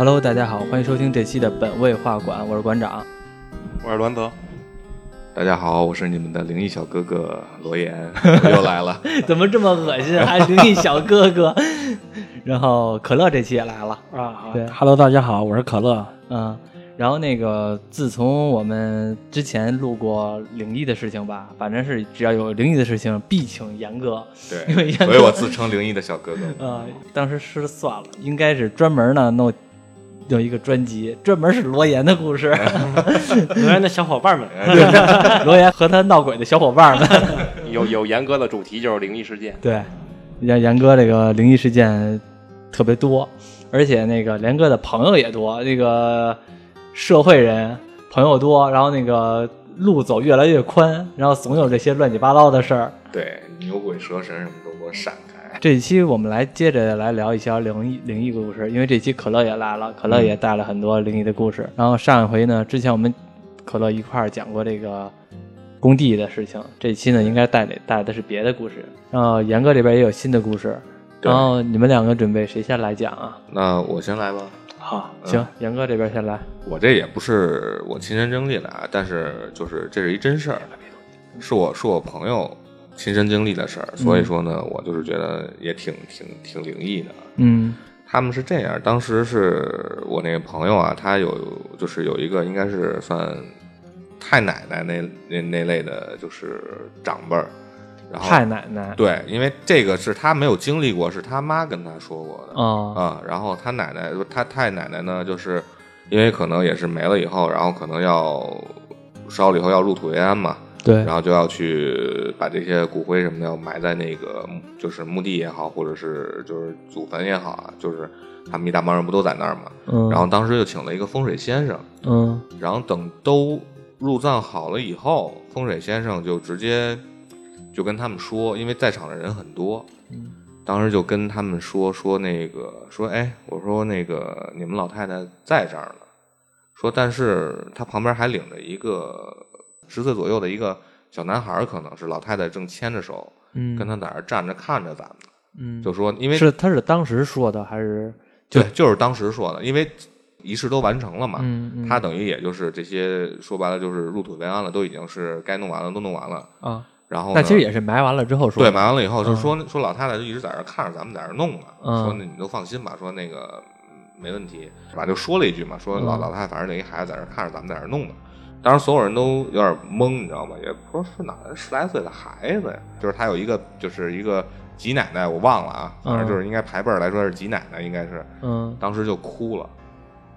Hello，大家好，欢迎收听这期的本位画馆，我是馆长。我是栾泽，大家好，我是你们的灵异小哥哥罗岩，我又来了。怎么这么恶心？还灵异小哥哥。然后可乐这期也来了，啊，对，Hello，大家好，我是可乐。嗯。然后那个，自从我们之前录过灵异的事情吧，反正是只要有灵异的事情，必请严哥。因为对，所以我自称灵异的小哥哥。啊、当时是算了，应该是专门呢弄有一个专辑，专门是罗岩的故事，罗岩的小伙伴们，罗岩和他闹鬼的小伙伴们。有有严哥的主题就是灵异事件，对，严严哥这个灵异事件特别多，而且那个连哥的朋友也多，那个社会人朋友多，然后那个路走越来越宽，然后总有这些乱七八糟的事儿。对，牛鬼蛇神什么都给我闪开。这一期我们来接着来聊一些灵异灵异故事，因为这期可乐也来了，可乐也带了很多灵异的故事。然后上一回呢，之前我们可乐一块儿讲过这个工地的事情，这期呢应该带的带的是别的故事。然后严哥这边也有新的故事，然后你们两个准备谁先来讲啊？那我先来吧。好，行，严哥这边先来。我这也不是我亲身经历的啊，但是就是这是一真事儿，是我是我朋友亲身经历的事儿，所以说呢，我就是觉得也挺挺挺灵异的。嗯他们是这样，当时是我那个朋友啊，他有就是有一个应该是算太奶奶那那那类的，就是长辈儿，然后太奶奶。对，因为这个是他没有经历过，是他妈跟他说过的哦，啊。然后他奶奶，他太奶奶呢，就是因为可能也是没了以后，然后可能要烧了以后要入土为安嘛，对。然，后就要去把这些骨灰什么的要埋在那个就是墓地也好，或者是就是祖坟也好啊，就是他们一大帮人不都在那儿嘛。嗯，然后当时就请了一个风水先生，嗯。然后等都入葬好了以后，风水先生就直接就跟他们说，因为在场的人很多，嗯。当时就跟他们说说那个说，哎，我说那个你们老太太在这儿呢，说但是她旁边还领着一个十岁左右的一个小男孩儿，可能是老太太正牵着手嗯，跟他在那儿站着看着咱们，嗯，就说因为是他是当时说的还是对，就是当时说的，因为仪式都完成了嘛，嗯嗯他等于也就是这些说白了就是入土为安了，都已经是该弄完了都弄完了。啊？然后呢那其实也是埋完了之后说对，埋完了以后就嗯说、说老太太就一直在这儿看着咱们在这儿弄呢，嗯说那你都放心吧，说那个嗯没问题，是吧？就说了一句嘛，说老、嗯老太太反正那一孩子在这看着咱们在这弄呢。当时所有人都有点懵，你知道吗？也不知道是哪来十来岁的孩子呀，就是他有一个就是一个吉奶奶，我忘了啊，反正就是应该排辈儿来说是吉奶奶，应该是。嗯。当时就哭了，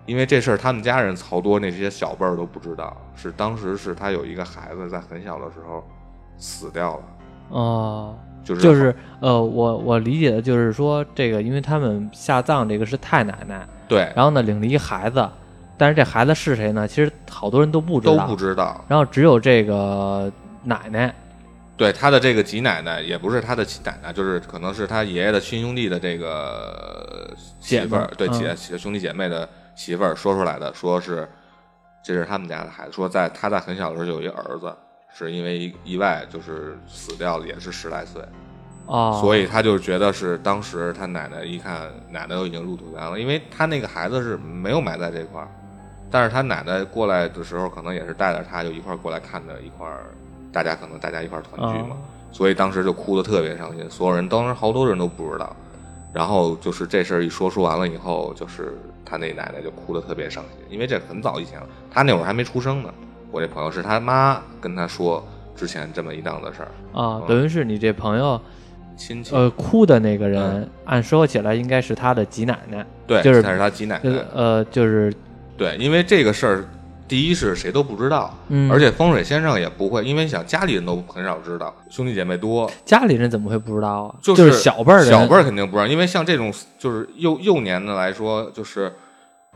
因为这事儿他们家人曹多那些小辈儿都不知道，是当时是他有一个孩子在很小的时候死掉了，哦，就是就是呃，我我理解的就是说，这个因为他们下葬这个是太奶奶，对。然后呢领了一孩子，但是这孩子是谁呢？其实好多人都不知道都，不知道。然后只有这个奶奶，对他的这个吉奶奶也不是他的亲奶奶，就是可能是他爷爷的亲兄弟的这个媳妇儿，儿对嗯姐兄弟姐妹的媳妇儿说出来的，说是这是他们家的孩子，说在他在很小的时候就有一儿子，是因为意意外就是死掉了，也是十来岁。哦，所以他就觉得是当时他奶奶一看，奶奶都已经入土为安了，因为他那个孩子是没有埋在这块儿，但是他奶奶过来的时候，可能也是带着他就一块儿过来看的一块儿，大家可能大家一块儿团聚嘛，哦。所以当时就哭的特别伤心，所有人当时好多人都不知道，然后就是这事儿一说说完了以后，就是他那奶奶就哭得特别伤心，因为这很早以前了，他那会儿还没出生呢，我这朋友是他妈跟他说之前这么一档子事儿，啊，嗯。等于是你这朋友亲戚。呃哭的那个人嗯，按说起来应该是他的吉奶奶，对，就是他是他吉奶奶。呃就是对，因为这个事儿，第一是谁都不知道，嗯而且风水先生也不会，因为想家里人都很少知道，兄弟姐妹多，家里人怎么会不知道啊？就是小辈儿人，小辈儿肯定不知道，因为像这种就是幼幼年的来说，就是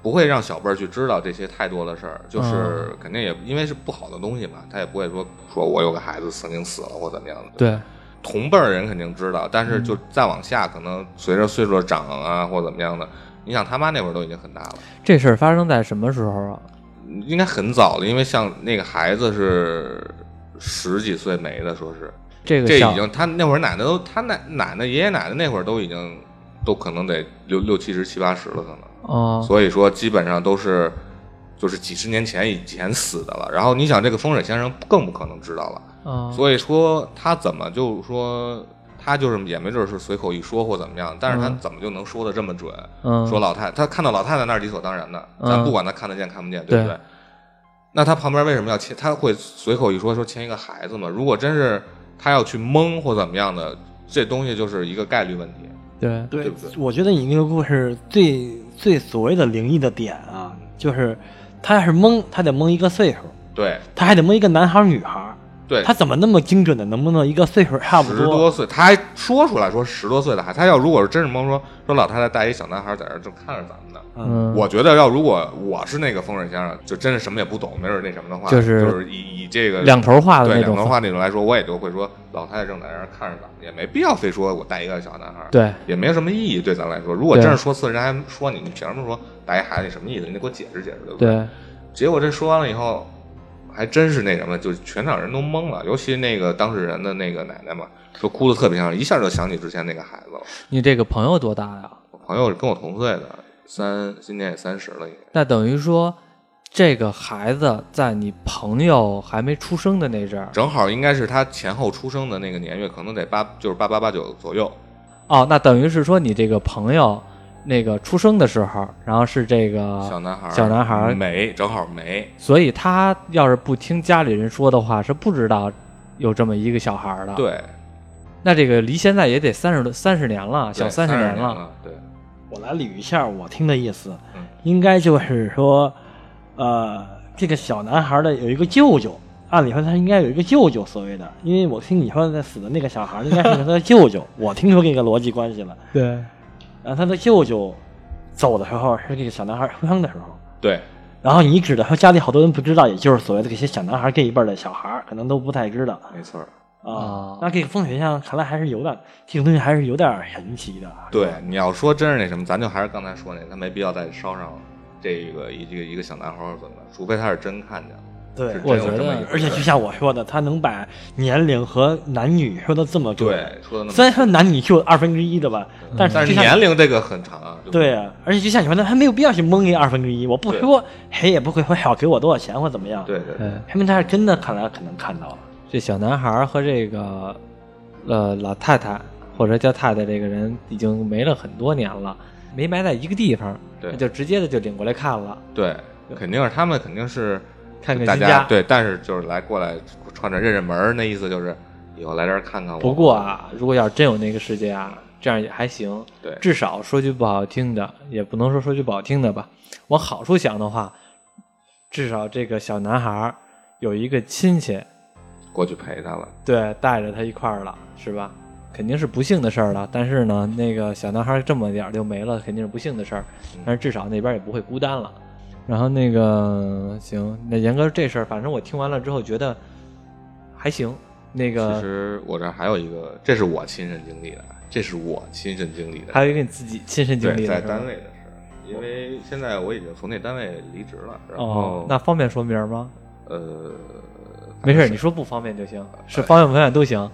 不会让小辈儿去知道这些太多的事儿，就是嗯肯定也因为是不好的东西嘛，他也不会说说我有个孩子曾经死了或怎么样的，对，同辈儿人肯定知道，但是就嗯再往下，可能随着岁数的长啊或怎么样的，你想他妈那会儿都已经很大了。这事儿发生在什么时候啊？应该很早了，因为像那个孩子是十几岁没的，说是这个这已经他那会儿奶奶都他奶奶奶爷爷奶奶那会儿都已经都可能得六六七十七八十了，可能。哦，所以说基本上都是就是几十年前以前死的了。然后你想，这个风水先生更不可能知道了。哦，所以说他怎么就说他就是也没准是随口一说或怎么样，但是他嗯怎么就能说的这么准？嗯，说老太他看到老太太那是理所当然的，嗯咱不管他看得见看不见，对不对对？那他旁边为什么要牵？他会随口一说说牵一个孩子吗？如果真是他要去蒙或怎么样的，这东西就是一个概率问题。对，对对不对我觉得你那个故事最最所谓的灵异的点啊，就是他要是蒙，他得蒙一个岁数，对他还得蒙一个男孩儿女孩儿，对，他怎么那么精准的能不能一个岁数差不十多岁，他还说出来说十多岁的孩子，他要如果是真是蒙说说老太太带一小男孩在这儿正看着咱们呢，嗯，我觉得要如果我是那个风水先生，就真是什么也不懂，没准那什么的话，就是就是以以这个两头话的对那种两头话那种来说，我也就会说老太太正在那儿看着咱们，也没必要非说我带一个小男孩，，对，也没有什么意义对咱来说。如果真是说次，人还说你，你凭什么说带一孩子？你什么意思？你得给我解释解释，对不对？对，结果这说完了以后，还真是那什么，就全场人都懵了，尤其那个当事人的那个奶奶嘛，说哭的特别像，一下就想起之前那个孩子了。你这个朋友多大呀？我朋友跟我同岁的，三今年也三十了也。那等于说，这个孩子在你朋友还没出生的那阵儿，正好应该是他前后出生的那个年月，可能得八就是八八八九左右。哦，那等于是说你这个朋友那个出生的时候，然后是这个小男孩，小男孩儿没正好没，所以他要是不听家里人说的话，是不知道有这么一个小孩的。，对，那这个离现在也得三十多三十年了，小对三十年年了。。对，我来捋一下我听的意思，嗯应该就是说，呃，这个小男孩的有一个舅舅，按理说他应该有一个舅舅，所谓的，因为我听你说的死的那个小孩应该是他的舅舅，我听出这个逻辑关系了。对，然后他的舅舅走的时候是这个小男孩出生的时候，对，然后你指的说家里好多人不知道，也就是所谓的这些小男孩这一辈的小孩儿可能都不太知道没错。啊哦。那这个风水上看来还是有点，这个东西还是有点神奇的。对，你要说真是那什么，咱就还是刚才说那，他没必要再烧上这个一这个一个小男孩儿怎么的，除非他是真看见了。对是，我觉得而且就像我说的，他能把年龄和男女说的这么准。对，说的那么虽然说男女就二分之一的吧，但是但是年龄这个很长啊。对啊，而且就像你说的，他没有必要去蒙一二分之一。我不说，谁也不会说要给我多少钱或怎么样。，对对说明他是真的看来可能看到了。这小男孩和这个呃老太太或者叫太太这个人已经没了很多年了，没埋在一个地方，对那就直接的就领过来看了，对，肯定是他们肯定是看看大家。对，但是就是来过来串着认认门儿，那意思就是以后来这儿看看我。不过啊，如果要是真有那个世界啊，这样也还行。对至少说句不好听的，也不能说说句不好听的吧。往好处想的话，至少这个小男孩儿有一个亲戚，过去陪他了，对，带着他一块儿了，是吧？肯定是不幸的事儿了。但是呢，那个小男孩儿这么点儿就没了，肯定是不幸的事儿。但是至少那边也不会孤单了。然后那个行，那严哥这事儿，反正我听完了之后觉得还行。那个其实我这儿还有一个，这是我亲身经历的，这是我亲身经历的，还有一个你自己亲身经历的在单位的事儿，因为现在我已经从那单位离职了，然哦后，那方便说名吗？呃，没事，你说不方便就行，是方便不方便都行，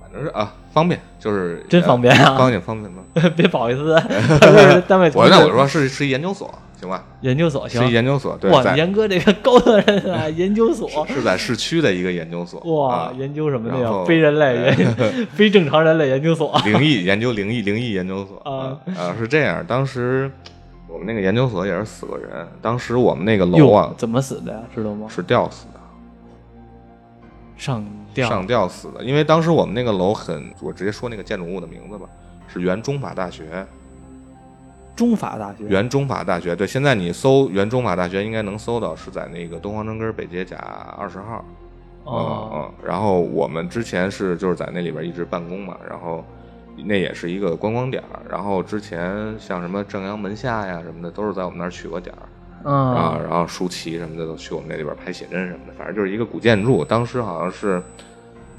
反正是啊，方便就是真方便啊方便方便吗？别不好意思，单位我那我说是是一研究所，行吧？研究所行。研究所，对，哇，在严哥这个高端人啊，研究所是在市区的一个研究所，哇啊，研究什么的呀？非人类研 非正常人类研究所。灵异研究灵异灵异研究所啊啊是这样，当时我们那个研究所也是死过人，当时我们那个楼啊，怎么死的呀？知道吗？是吊死的，上吊。上吊死的，因为当时我们那个楼很，我直接说那个建筑物的名字吧，是原中法大学，中法大学。原中法大学，对，现在你搜原中法大学应该能搜到，是在那个东方城根北街甲二十号。嗯哦，嗯，然后我们之前是就是在那里边一直办公嘛，然后那也是一个观光点儿，然后之前像什么正阳门下呀什么的，都是在我们那儿取过点儿嗯啊，然后舒淇什么的都去我们那里边拍写真什么的，反正就是一个古建筑。当时好像是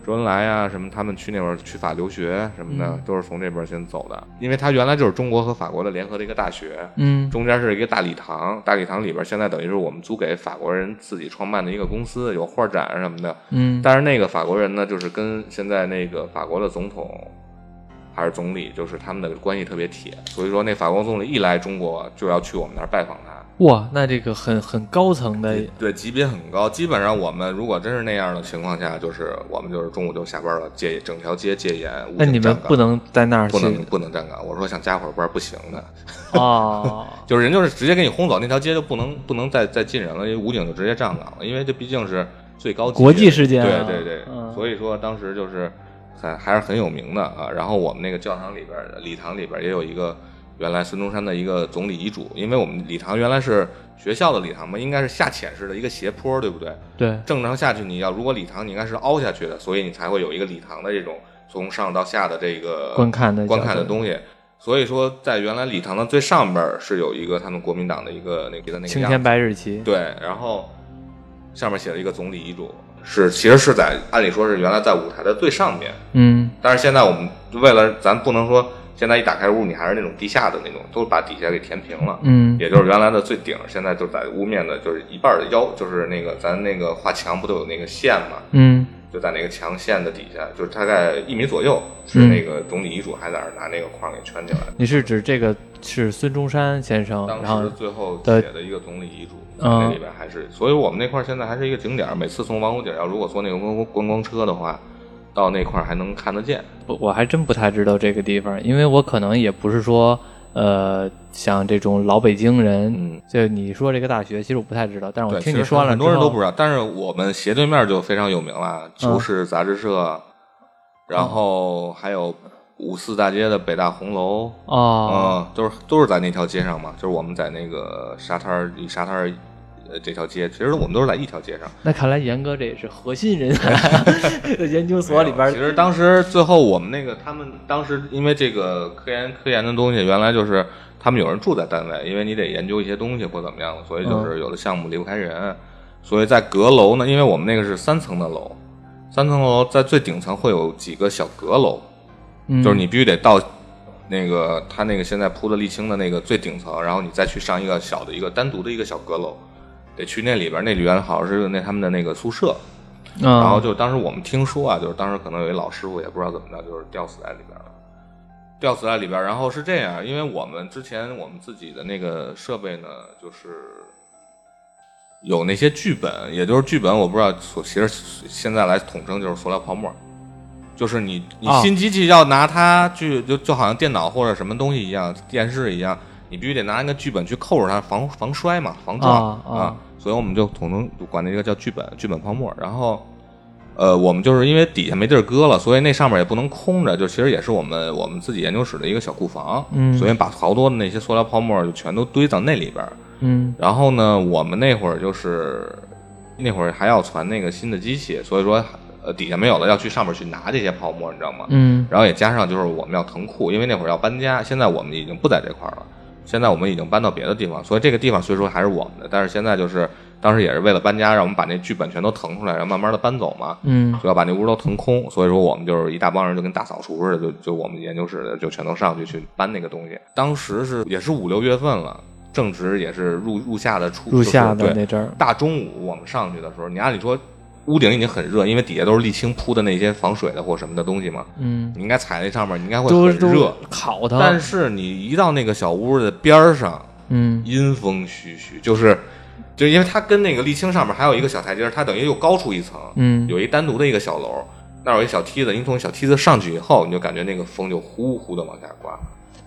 周恩来啊什么他们去那边去法留学什么的，嗯都是从这边先走的，因为他原来就是中国和法国的联合的一个大学，嗯中间是一个大礼堂，大礼堂里边现在等于是我们租给法国人自己创办的一个公司，有画展什么的。嗯但是那个法国人呢，就是跟现在那个法国的总统还是总理，就是他们的关系特别铁，所以说那法国总理一来中国就要去我们那儿拜访他。哇，那这个很很高层的，对，级别很高。基本上我们如果真是那样的情况下，就是我们就是中午就下班了，戒整条街戒严。那你们不能在那儿不能不能站岗。我说想加会儿班不行的。哦，就是人就是直接给你轰走，那条街就不能不能再再进人了，因为武警就直接站岗了，因为这毕竟是最高国际事件。对对对，所以说当时就是很还是很有名的啊。然后我们那个教堂里边礼堂里边也有一个。原来孙中山的一个总理遗嘱，因为我们礼堂原来是学校的礼堂嘛，应该是下潜式的一个斜坡，对不对？对，正常下去你要如果礼堂你应该是凹下去的，所以你才会有一个礼堂的这种从上到下的这个观看的观看的东西。所以说，在原来礼堂的最上边是有一个他们国民党的一个那个那个青天白日旗，对，然后上面写了一个总理遗嘱，是其实是在按理说是原来在舞台的最上面，嗯，但是现在我们为了咱不能说。现在一打开屋，你还是那种地下的那种，都把底下给填平了。嗯，也就是原来的最顶，现在就在屋面的，就是一半的腰，就是那个咱那个画墙不都有那个线嘛？嗯，就在那个墙线的底下，就是大概一米左右，是那个总理遗嘱还在那拿那个框给圈起来。你是指这个是孙中山先生当时最后写的一个总理遗嘱，那里边还是，所以我们那块现在还是一个景点。每次从王府井要如果坐那个观观光车的话。到那块儿还能看得见，我我还真不太知道这个地方，因为我可能也不是说，呃，像这种老北京人，嗯，就你说这个大学，其实我不太知道，但是我听你说了，很多人都不知道。但是我们斜对面就非常有名了，求是杂志社，然后还有五四大街的北大红楼，哦，嗯，都是都是在那条街上嘛，就是我们在那个沙滩离沙滩呃，这条街其实我们都是在一条街上。那看来严哥这也是核心人才 研究所里边。其实当时最后我们那个他们当时因为这个科研科研的东西，原来就是他们有人住在单位，因为你得研究一些东西或怎么样的，所以就是有的项目离不开人。所以在阁楼呢，因为我们那个是三层的楼，三层楼在最顶层会有几个小阁楼，就是你必须得到那个他那个现在铺的沥青的那个最顶层，然后你再去上一个小的一个单独的一个小阁楼。得去那里边，那里边好像是那他们的那个宿舍，然后就当时我们听说啊，就是当时可能有一老师傅也不知道怎么着，就是吊死在里边了，吊死在里边。然后是这样，因为我们之前我们自己的那个设备呢，就是有那些剧本，也就是剧本，我不知道，其实现在来统称就是塑料泡沫，就是你你新机器要拿它去，就就好像电脑或者什么东西一样，电视一样，你必须得拿那个剧本去扣着它，防防摔嘛，防撞啊。所以我们就统称管那个叫剧本，剧本泡沫。然后，呃，我们就是因为底下没地儿搁了，所以那上面也不能空着，就其实也是我们我们自己研究室的一个小库房。嗯，所以把好多的那些塑料泡沫就全都堆到那里边。嗯，然后呢，我们那会儿就是那会儿还要传那个新的机器，所以说呃底下没有了，要去上面去拿这些泡沫，你知道吗？嗯，然后也加上就是我们要腾库，因为那会儿要搬家，现在我们已经不在这块儿了。现在我们已经搬到别的地方，所以这个地方虽说还是我们的，但是现在就是当时也是为了搬家，让我们把那剧本全都腾出来，然后慢慢的搬走嘛。嗯，就要把那屋都腾空，所以说我们就是一大帮人，就跟大扫除似的，就就我们研究室的就全都上去去搬那个东西。当时是也是五六月份了，正值也是入入夏的初入夏的那阵儿，大中午我们上去的时候，你按理说。屋顶已经很热，因为底下都是沥青铺的那些防水的或什么的东西嘛。嗯，你应该踩那上面，你应该会很热，烤它。但是你一到那个小屋的边儿上，嗯，阴风徐徐，就是，就因为它跟那个沥青上面还有一个小台阶，它等于又高出一层。嗯，有一单独的一个小楼，那有一小梯子，你从小梯子上去以后，你就感觉那个风就呼呼的往下刮。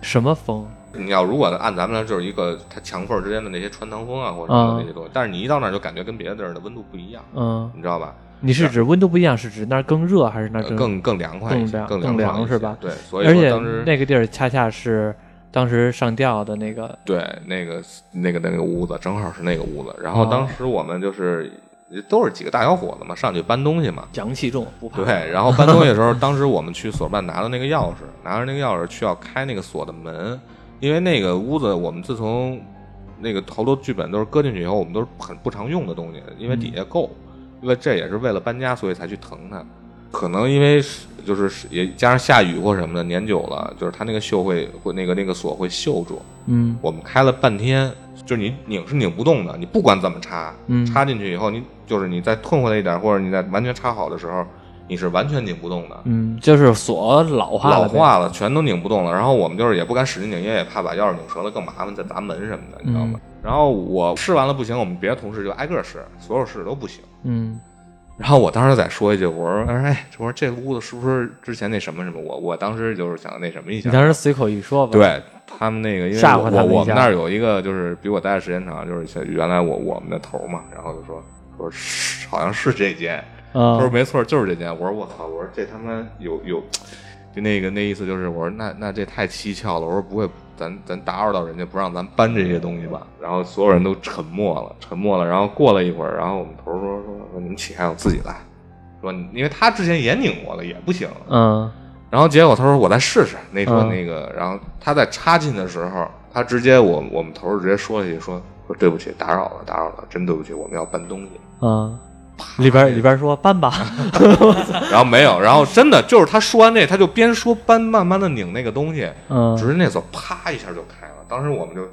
什么风？你要如果按咱们那就是一个它墙缝之间的那些穿堂风啊，或者什么那些东西，但是你一到那儿就感觉跟别的地儿的温度不一样，嗯，你知道吧？你是指温度不一样，是指那儿更热还是那儿更更凉快、更凉、更凉是吧？对，所以而且当时那个地儿恰恰是当时上吊的那个，对，那个那个那个屋子正好是那个屋子。然后当时我们就是都是几个大小伙子嘛，上去搬东西嘛，阳气重，不怕。对，然后搬东西的时候，当时我们去锁办拿的那个钥匙，拿着那个钥匙去要开那个锁的门。因为那个屋子，我们自从那个好多剧本都是搁进去以后，我们都是很不常用的东西，因为底下够，因为这也是为了搬家，所以才去腾它。可能因为是就是也加上下雨或什么的，年久了，就是它那个锈会会那个那个锁会锈住。嗯，我们开了半天，就是你拧是拧不动的，你不管怎么插，插进去以后，你就是你再退回来一点，或者你再完全插好的时候，你是完全拧不动的。嗯，就是锁老化了，老化了，全都拧不动了。然后我们就是也不敢使劲拧，因为也怕把钥匙拧折了更麻烦，再砸门什么的，你知道吗？然后我试完了不行，我们别的同事就挨个试，所有试都不行。嗯然后我当时再说一句，我说：“哎，我说这屋子是不是之前那什么什么？”我我当时就是想那什么一下你，当时随口一说吧，，对他们那个，因为我我我们那儿有一个就是比我待的时间长，就是像原来我我们的头儿嘛，然后就说说是好像是这间，他说嗯没错，就是这间。我说我靠，我说这他妈有有，就那个那意思就是，我说那那这太蹊跷了。我说不会，咱咱打扰到人家，不让咱搬这些东西吧？然后所有人都沉默了，沉默了。然后过了一会儿，然后我们头儿说说说你们起开，我自己来。说因为他之前也拧过了，也不行。嗯然后结果他说我再试试，那说嗯那个，然后他在插进的时候，他直接我我们头儿直接说了一句说说对不起，打扰了，打扰了，真对不起，我们要搬东西。嗯，里边里边说搬吧，然后没有，然后真的就是他说完这，他就边说搬，慢慢的拧那个东西，嗯直接那锁啪一下就开了。当时我们就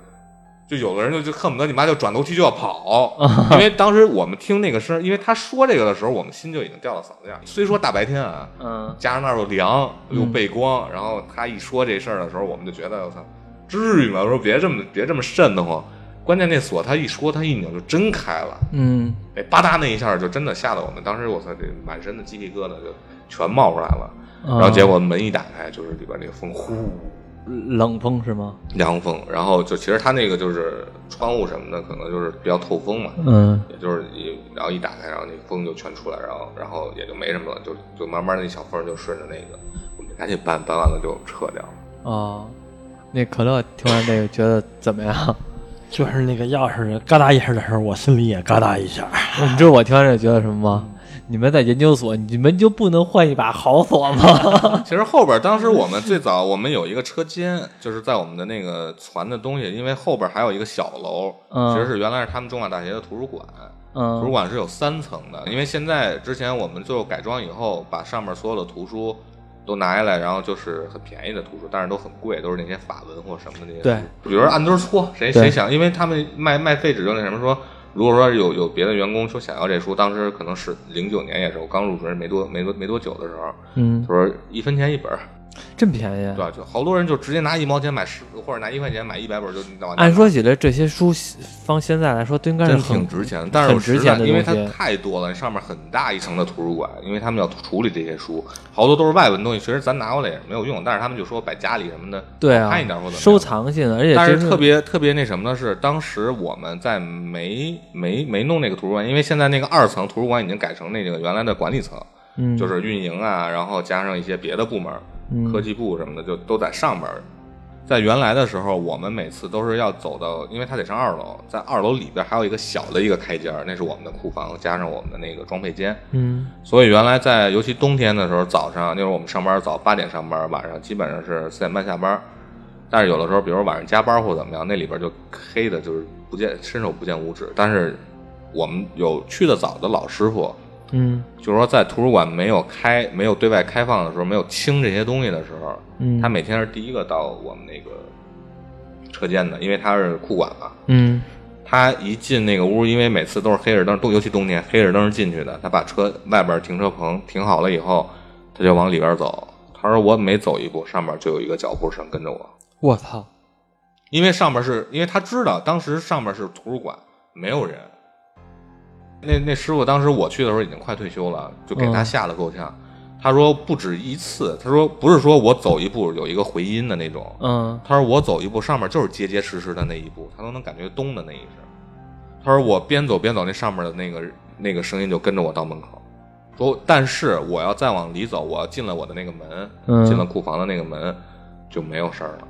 就有的人就就恨不得你妈就转头去就要跑，因为当时我们听那个声，因为他说这个的时候，我们心就已经掉到嗓子眼儿。虽说大白天啊，嗯加上那儿又凉又背光，然后他一说这事儿的时候，我们就觉得我操，至于吗？我说别这么别这么瘆得慌。关键那锁他一说他一拧就真开了，嗯那吧嗒那一下就真的吓得我们，当时我操，这满身的鸡皮疙瘩就全冒出来了。然后结果门一打开，就是里边那个风呼冷风是吗？凉风，然后就其实它那个就是窗户什么的，可能就是比较透风嘛，嗯也就是一然后一打开，然后那风就全出来，然后然后也就没什么了，就就慢慢那小风就顺着那个，我们就赶紧搬，搬完了就撤掉了。哦，那可乐听完这个觉得怎么样？就是那个钥匙嘎哒一声的时候，我心里也嘎哒一下。你知道我听完这觉得什么吗？你们在研究所，你们就不能换一把好锁吗？其实后边当时我们最早我们有一个车间，就是在我们的那个传的东西，因为后边还有一个小楼，嗯其实是原来是他们中法大学的图书馆。图书嗯馆是有三层的，因为现在之前我们最后改装以后，把上面所有的图书都拿下来，然后就是很便宜的图书，但是都很贵，都是那些法文或什么的那些。对，比如说按堆搓，谁谁想，因为他们卖卖废纸就那什么说，如果说有有别的员工说想要这书，当时可能是零九年也是我刚入职没多没多没多久的时候，嗯他，说一分钱一本儿，真便宜。对吧？就好多人就直接拿一毛钱买十，或者拿一块钱买一百本就按说起来，这些书放现在来说都应该是很挺值钱的，但是我很值钱的因为它太多了，上面很大一层的图书馆，因为他们要处理这些书，好多都是外文东西，其实咱拿过来也没有用，但是他们就说摆家里什么的，对啊好看一点或者收。藏性的，而且但是特别特别那什么的是，当时我们在没没没弄那个图书馆，因为现在那个二层图书馆已经改成那个原来的管理层，嗯就是运营啊，然后加上一些别的部门，嗯科技部什么的，就都在上边儿。在原来的时候，我们每次都是要走到，因为它得上二楼，在二楼里边还有一个小的一个开间，那是我们的库房，加上我们的那个装配间。嗯所以原来在尤其冬天的时候，早上那时候我们上班早八点上班，晚上基本上是四点半下班。但是有的时候，比如晚上加班或怎么样，那里边就黑的，就是不见伸手不见五指。但是我们有去的早的老师傅，嗯就是说在图书馆没有开、没有对外开放的时候，没有清这些东西的时候，嗯，他每天是第一个到我们那个车间的，因为他是库管嘛。嗯他一进那个屋，因为每次都是黑着灯，都尤其冬天黑着灯进去的。他把车外边停车棚停好了以后，他就往里边走。他说：“我每走一步，上面就有一个脚步声跟着我，我操，因为上面是因为他知道当时上面是图书馆，没有人。那那师傅当时我去的时候已经快退休了，就给他嗯吓得够呛。他说不止一次，他说不是说我走一步有一个回音的那种，嗯他说我走一步，上面就是结结实实的那一步，他都能感觉咚的那一声。他说我边走边走，那上面的那个那个声音就跟着我到门口。说但是我要再往里走，我要进了我的那个门，嗯进了库房的那个门，就没有事儿了。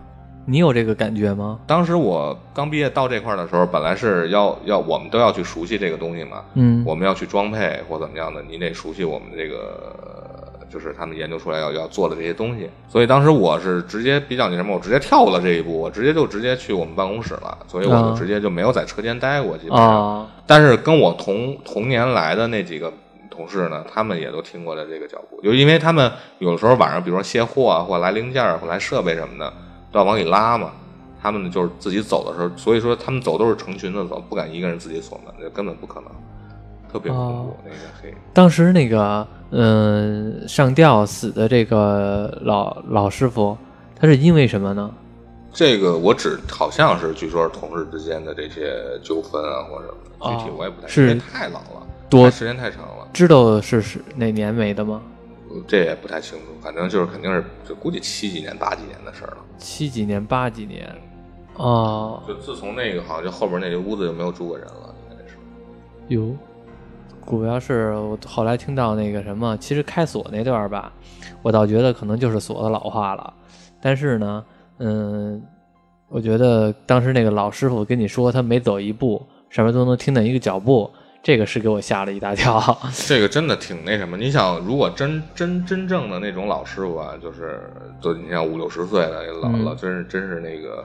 你有这个感觉吗？当时我刚毕业到这块儿的时候，本来是要要我们都要去熟悉这个东西嘛，嗯我们要去装配或怎么样的，你得熟悉我们这个，就是他们研究出来要要做的这些东西。所以当时我是直接比较那什么，我直接跳过了这一步，我直接就直接去我们办公室了，所以我就啊直接就没有在车间待过，基本上。啊，但是跟我同同年来的那几个同事呢，他们也都听过了这个脚步，就因为他们有的时候晚上，比如说卸货啊，或来零件儿，或来设备什么的，都要往里拉嘛。他们就是自己走的时候，所以说他们走都是成群的走，不敢一个人自己锁门，那根本不可能。特别恐怖哦，那个黑。当时那个嗯、上吊死的这个老老师傅，他是因为什么呢？这个我只好像是据说是同事之间的这些纠纷啊或者具体我也不太，是太老了，多太时间太长了，知道是是哪年没的吗？这也不太清楚。反正就是肯定是，就估计七几年八几年的事儿了。七几年、八几年？哦，就自从那个好像就后边那个屋子就没有住过人了，应该是。哟，主要是我后来听到那个什么，其实开锁那段儿吧，我倒觉得可能就是锁的老化了。但是呢，嗯，我觉得当时那个老师傅跟你说他每走一步，上面都能听见一个脚步，这个是给我吓了一大跳。这个真的挺那什么。你想，如果真真真正的那种老师傅啊，就是就你像五六十岁的老嗯老，真是真是那个，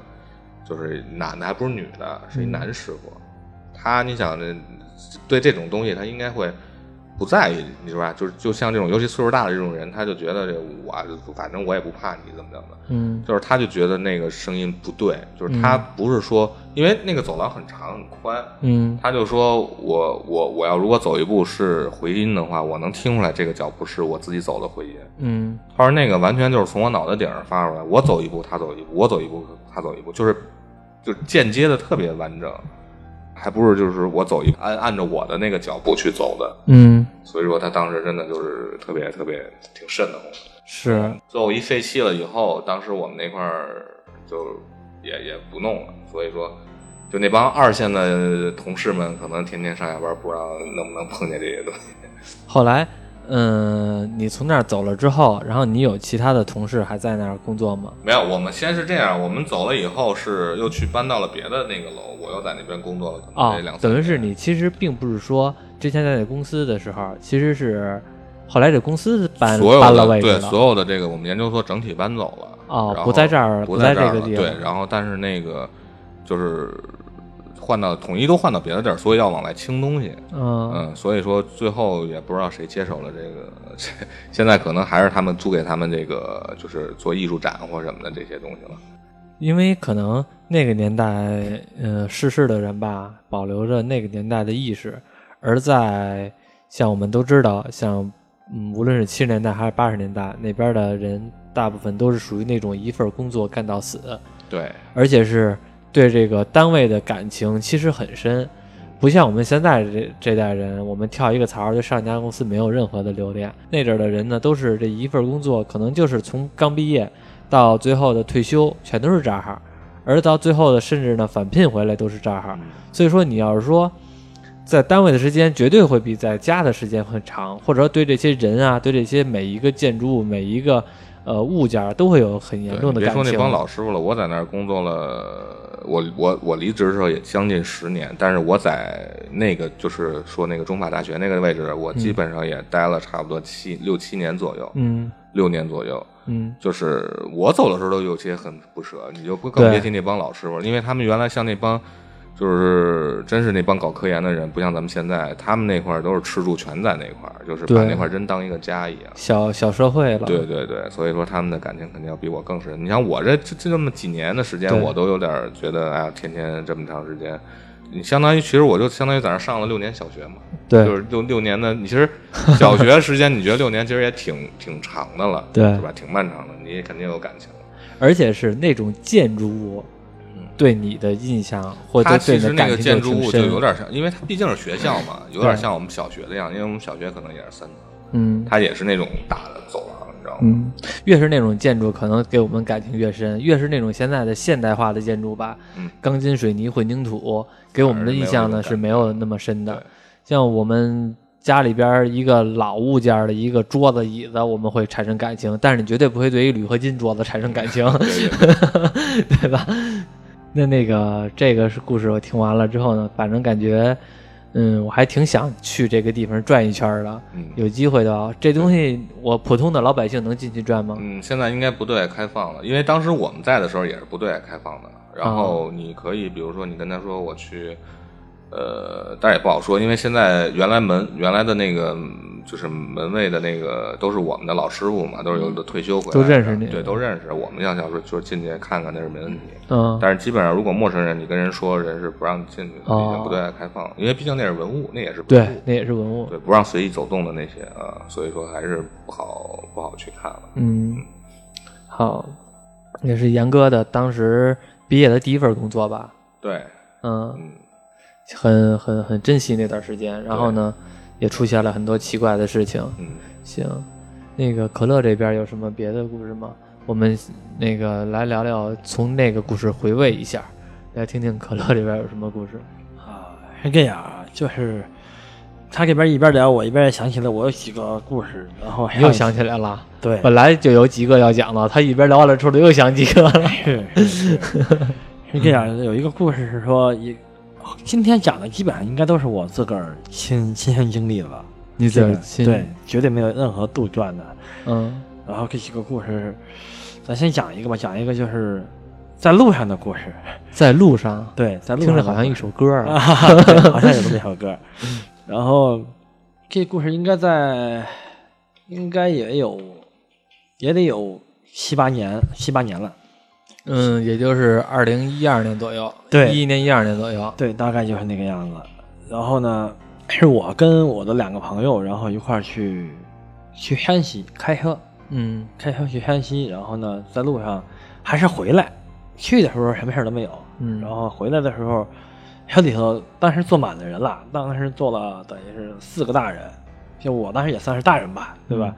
就是男的还不是女的，是一男师傅。他你想这对这种东西，他应该会不在意，你知道吧？就是就像这种，尤其岁数大的这种人，他就觉得这我反正我也不怕你怎么怎么的。嗯就是他就觉得那个声音不对，就是他不是说，因为那个走廊很长很宽，嗯他就说我我我要如果走一步是回音的话，我能听出来这个脚步是我自己走的回音。嗯他说那个完全就是从我脑袋顶上发出来，我走一步他走一步，我走一步他走一步，就是就间接的特别完整，还不是就是我走一按按照我的那个脚步去走的。嗯，所以说他当时真的就是特别特别挺瘆得慌的。是最后一废弃了以后，当时我们那块儿就也也不弄了，所以说，就那帮二线的同事们，可能天天上下班，不知道能不能碰见这些东西。后来，嗯，你从那儿走了之后，然后你有其他的同事还在那儿工作吗？没有，我们先是这样，我们走了以后是又去搬到了别的那个楼，我又在那边工作了，可能两，三年、等于是你其实并不是说之前在那公司的时候，其实是后来这公司搬搬了位置了。所有的这个我们研究所整体搬走了，哦不在这儿不不在这个地方对，然后但是那个就是换到统一都换到别的地儿，所以要往外清东西。嗯嗯，所以说最后也不知道谁接手了这个，这 现在可能还是他们租给他们这个，就是做艺术展或什么的这些东西了。因为可能那个年代，呃，逝世的人吧，保留着那个年代的意识，而在像我们都知道，像嗯，无论是七十年代还是八十年代那边的人，大部分都是属于那种一份工作干到死，对，而且是对这个单位的感情其实很深，不像我们现在这这代人，我们跳一个槽儿就上一家公司没有任何的留恋。那阵儿的人呢，都是这一份工作，可能就是从刚毕业到最后的退休，全都是这儿，而到最后的甚至呢返聘回来都是这儿。所以说，你要是说在单位的时间，绝对会比在家的时间很长，或者说对这些人啊，对这些每一个建筑物、每一个呃物件都会有很严重的感情。别说那帮老师傅了，我在那儿工作了，我我我离职的时候也将近十年，但是我在那个就是说那个中法大学那个位置，我基本上也待了差不多七六七年左右，嗯六年左右。嗯就是我走的时候都有些很不舍，你就不更别提那帮老师傅了，因为他们原来像那帮，就是真是那帮搞科研的人，不像咱们现在，他们那块儿都是吃住全在那块儿，就是把那块儿真当一个家一样。小小社会了。对对对，所以说他们的感情肯定要比我更深。你像我这这这么几年的时间，我都有点觉得，哎呀，天天这么长时间，你相当于其实我就相当于在那上了六年小学嘛，对就是六六年的，你其实小学时间你觉得六年其实也挺挺长的了，对是吧？挺漫长的，你也肯定有感情。而且是那种建筑物对你的印象，或者对你其实那个的感情建筑物就有点像，因为它毕竟是学校嘛，有点像我们小学的样子，因为我们小学可能也是三层，嗯。它也是那种大的走廊，你知道吗？嗯，越是那种建筑，可能给我们感情越深；越是那种现在的现代化的建筑吧，嗯。钢筋水泥混凝土，给我们的印象呢是没有那么深的。像我们家里边一个老物件的一个桌子、椅子，我们会产生感情，但是你绝对不会对于铝合金桌子产生感情，对 吧？那那个这个是故事，我听完了之后呢，反正感觉，嗯，我还挺想去这个地方转一圈的。嗯有机会的话，这东西我普通的老百姓能进去转吗？嗯，现在应该不对外开放了，因为当时我们在的时候也是不对外开放的。然后你可以，比如说你跟他说我去，呃，但是也不好说，因为现在原来门原来的那个嗯就是门卫的那个都是我们的老师傅嘛，都是有的退休回来的都认识你对，都认识。我们要想说就是进去看看那是没问题，嗯，但是基本上如果陌生人你跟人说，人是不让进去的，哦已经不对外开放，因为毕竟那是文物，那也是文对，那也是文物。对，不让随意走动的那些啊，所以说还是不好不好去看了。嗯，好，也是严哥的当时毕业的第一份工作吧？对，嗯，嗯，很很很珍惜那段时间。然后呢，也出现了很多奇怪的事情。嗯，行，那个可乐这边有什么别的故事吗？我们那个来聊聊，从那个故事回味一下，来听听可乐这边有什么故事。啊，是这样啊，就是他这边一边聊，我一边也想起了我有几个故事，然后你又想起来了？对，本来就有几个要讲的，他一边聊完了之后，又想几个了。是是是 是这样，有一个故事是说，一今天讲的基本上应该都是我自个儿亲亲身经历的了，你这个自个儿亲对，绝对没有任何杜撰的。嗯然后这几个故事，咱先讲一个吧，讲一个就是在路上的故事。在路上，对，在路上听着好像一首歌啊。啊，对好像有这么一首歌。然后这故事应该在，应该也有，也得有七八年，七八年了。嗯，也就是二零一二年左右，对一一年、一二年左右。对，大概就是那个样子。然后呢，是我跟我的两个朋友，然后一块儿去去山西开车，嗯开车去山西。然后呢，在路上还是回来，去的时候什么事儿都没有。嗯，然后回来的时候，车里头当时坐满了人了，当时坐了等于是四个大人，就我当时也算是大人吧，对吧？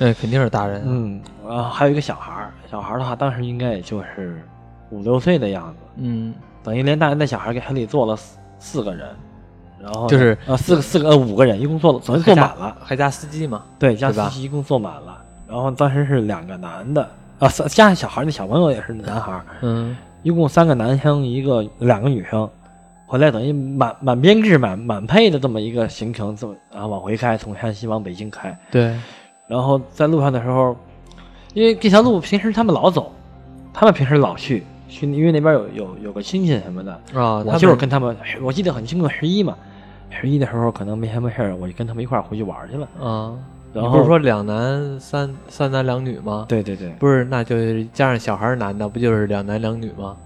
对，肯定是大人。嗯，然后还有一个小孩儿，小孩儿的话当时应该也就是五六岁的样子，嗯，等于连大人带小孩给车里坐了四四个人，然后就是呃四个四个呃五个人，一共坐了，等于坐满了，还加司机嘛？对，加司机一共坐满了，然后当时是两个男的啊，三加上小孩儿，那小朋友也是男孩儿，嗯一共三个男生，一个两个女生，回来等于满满编制、满满配的这么一个行程，这么然后往回开，从山西往北京开。对，然后在路上的时候，因为这条路平时他们老走，他们平时老去去，因为那边有有有个亲戚什么的，啊，我他就是跟他们，我记得很清楚，十一嘛，十一的时候可能没什么事儿，我就跟他们一块儿回去玩去了。啊，然后你不是说两男三三男两女吗？，对对对，不是，那就是加上小孩儿男的，不就是两男两女吗？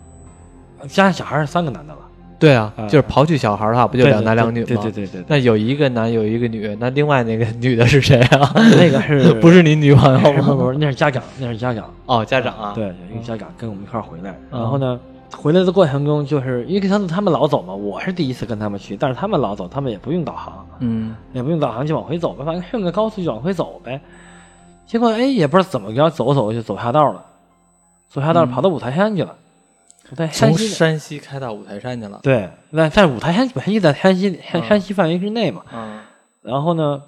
加上小孩儿是三个男的了，对啊，啊。就是刨去小孩的话，不就两男两女吗？对对对对对，那有一个男，有一个女，那另外那个女的是谁啊？那个是 不是你女朋友不不吗？不，那是家长，那是家长。哦，家长啊，对，有一个家长跟我们一块儿回来，嗯。然后呢，回来的过程中，就是因为他们他们老走嘛，我是第一次跟他们去，但是他们老走，他们也不用导航，嗯。也不用导航就往回走呗，反正顺着高速就往回走呗。结果哎，也不知道怎么着，走走就走下道了，走下道嗯。跑到五台山去了，从山西开到五台山去了。对，那在五台山本身就在山西山嗯山西范围之内嘛，嗯然后呢，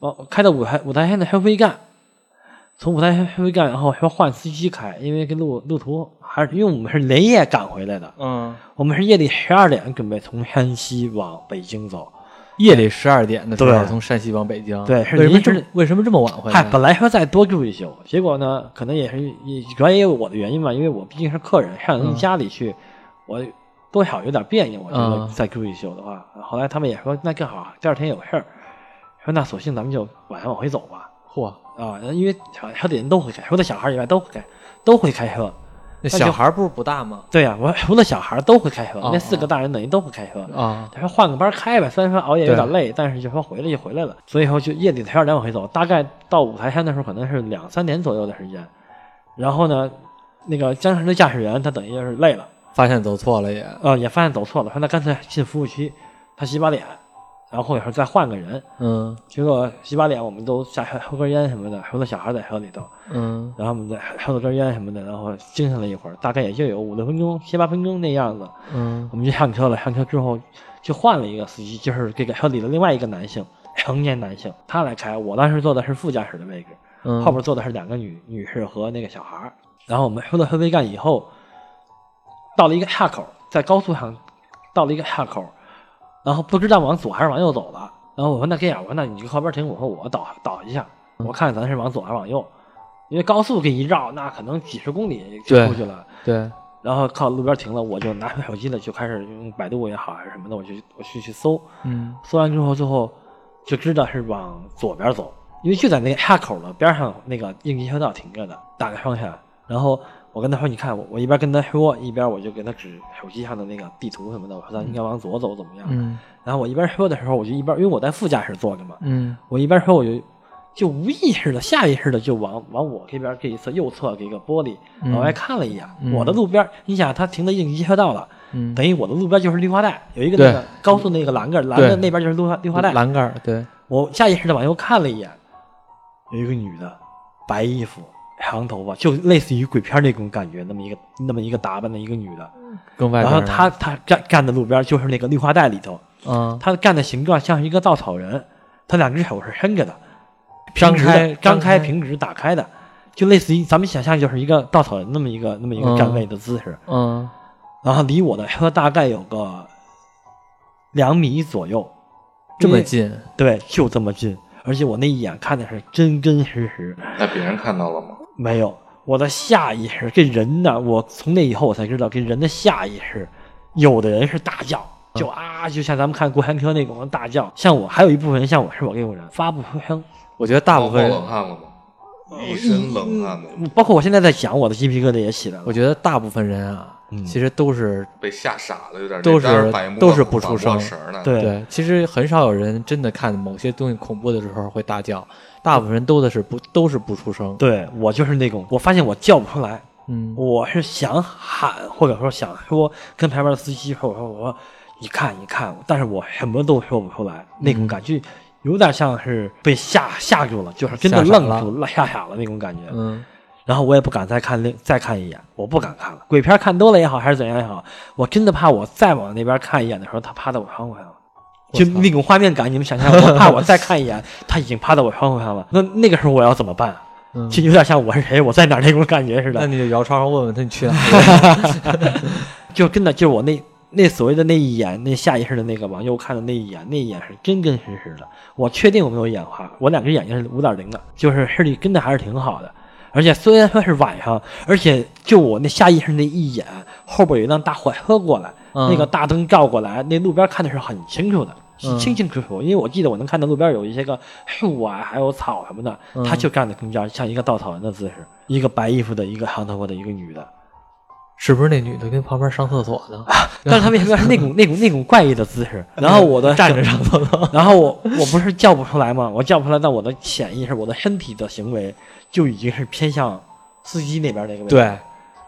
往开到五台五台山的收费站，从五台山收费站，然后还要换司机开，因为跟路路途还是因为我们是连夜赶回来的，嗯，我们是夜里十二点准备从山西往北京走。夜里十二点的时候从山西往北京。对是为什么这么为什么这么晚回来嗨，本来说再多住一宿，结果呢，可能也是也主要也有我的原因吧，因为我毕竟是客人，上人嗯家里去，我多少有点别扭。我觉得嗯再住一宿的话，后来他们也说那更好第二天有事儿，说那索性咱们就晚上往回走吧。嚯，啊，因为小小底人都会开，除了小孩以外都会开，都会开车。那小孩不是不大吗？对呀、我除了小孩都会开车，哦那四个大人等于都会开车。啊，他说换个班开呗，虽然说熬夜有点累，但是就说回来就回来了。所以说就夜里十二点往回走，大概到五台山的时候可能是两三点左右的时间。然后呢，那个江城的驾驶员他等于就是累了，发现走错了也。呃，也发现走错了，说那干脆进服务区，他洗把脸，然后或者说再换个人。嗯结果洗把脸，我们都下车抽根烟什么的，除了小孩在车里头。嗯然后我们再抽了根烟什么的，然后精神了一会儿，大概也就有五六分钟、七八分钟那样子，嗯我们就上车了。上车之后就换了一个司机，就是这个车里的另外一个男性，成年男性，他来开。我当时坐的是副驾驶的位置，嗯，后边坐的是两个女女士和那个小孩。然后我们抽了收费站以后，到了一个岔口，在高速上到了一个岔口，然后不知道往左还是往右走了。然后我说那这样，我说那你就靠边停，我说我导导一下，我看咱是往左还是往右，因为高速这一绕，那可能几十公里就出去了。对，然后靠路边停了，我就拿出手机了，就开始用百度也好还是什么的，我就我去去搜，嗯搜完之后，最后就知道是往左边走，因为就在那个岔口的边上那个应急车道停着的，打开双闪。然后我跟他说：“你看，我我一边跟他说，一边我就给他指手机上的那个地图什么的，我说咱应该往左走，怎么样？”嗯。然后我一边说的时候，我就一边因为我在副驾驶坐着嘛，嗯。我一边说我就就无意识的、下意识的就往往我这边这一侧右侧这个玻璃嗯。往外看了一眼。嗯。我的路边，你想他停的应急车道了，嗯，等于我的路边就是绿化带，有一个那个高速那个栏杆，栏对杆那边就是绿化绿化带。栏杆对，我下意识的往右看了一眼，有一个女的，白衣服、长头发，就类似于鬼片那种感觉，那么一个那么一个打扮的一个女的。跟外然后她她站站在路边，就是那个绿化带里头，嗯。她站的形状像是一个稻草人，她两只手是伸着的，张平直的开。张开平直打开的，就类似于咱们想象就是一个稻草人那么一个那么一个站位的姿势。嗯。然后离我的车大概有个两米左右，这么近，对，就这么近，而且我那一眼看的是真真实实，那别人看到了吗？没有我的下意识。这人呢，我从那以后我才知道，这人的下意识，有的人是大叫，就啊，就像咱们看过山车那种大叫。像我，还有一部分人像我是我这种人，发不出声。我觉得大部分人冒冷汗了吗？一身冷汗的，包括我现在在讲，我的鸡皮疙瘩也起来了。我觉得大部分人啊，嗯其实都是被吓傻了，有点都是都是不出声对，其实很少有人真的看某些东西恐怖的时候会大叫，大部分人都的是不都是不出声。对我就是那种，我发现我叫不出来，嗯我是想喊，或者说想说跟旁边的司机说，我说我说你看你看，但是我什么都说不出来，那种感觉有点像是被吓吓住了，就是真的愣住了、吓傻了那种感觉。嗯然后我也不敢再看另再看一眼，我不敢看了。鬼片看多了也好，还是怎样也好，我真的怕我再往那边看一眼的时候，他趴在我窗户上了。就那种画面感，你们想象，我怕我再看一眼，他已经趴在我窗户上了。那那个时候我要怎么办？嗯，就有点像我是谁，我在哪儿那种感觉似的。那你就摇窗户问问他你去哪里。就真的就是我那那所谓的那一眼，那下意识的那个往右看的那一眼，那一眼是真真实实的。我确定我没有眼花，我两只眼睛是五点零的，就是视力真的还是挺好的。而且虽然说是晚上，而且就我那下意识那一眼，后边有一辆大货车过来，嗯那个大灯照过来，那路边看的是很清楚的，清清楚楚。因为我记得我能看到路边有一些个树啊，还有草什么的，嗯他就站在中间，像一个稻草人的姿势，一个白衣服的，一个长头发的一个女的。是不是那女的跟旁边上厕所呢？但是他为什么是那种 那种那种怪异的姿势？然后我的 站着上厕所。然后我我不是叫不出来吗？我叫不出来，那我的潜意识，我的身体的行为就已经是偏向司机那边那个位置，对，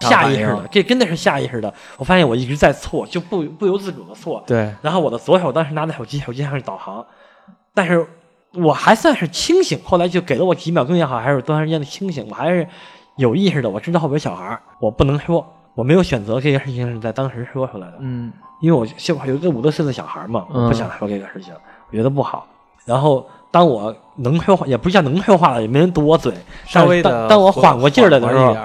下意识的，这真的是下意识的。我发现我一直在错，就不不由自主的错。对，然后我的左手当时拿着手机，手机上是导航，但是我还算是清醒。后来就给了我几秒钟也好，还是多长时间的清醒，我还是有意识的。我知道后边有小孩儿，我不能说，我没有选择这件事情是在当时说出来的。嗯因为我就有一个五六岁的小孩嘛，嗯我不想说这个事情，我觉得不好。然后当我能说话，也不是叫能说话了，也没人堵我嘴。稍微的当当我缓过劲儿来的时候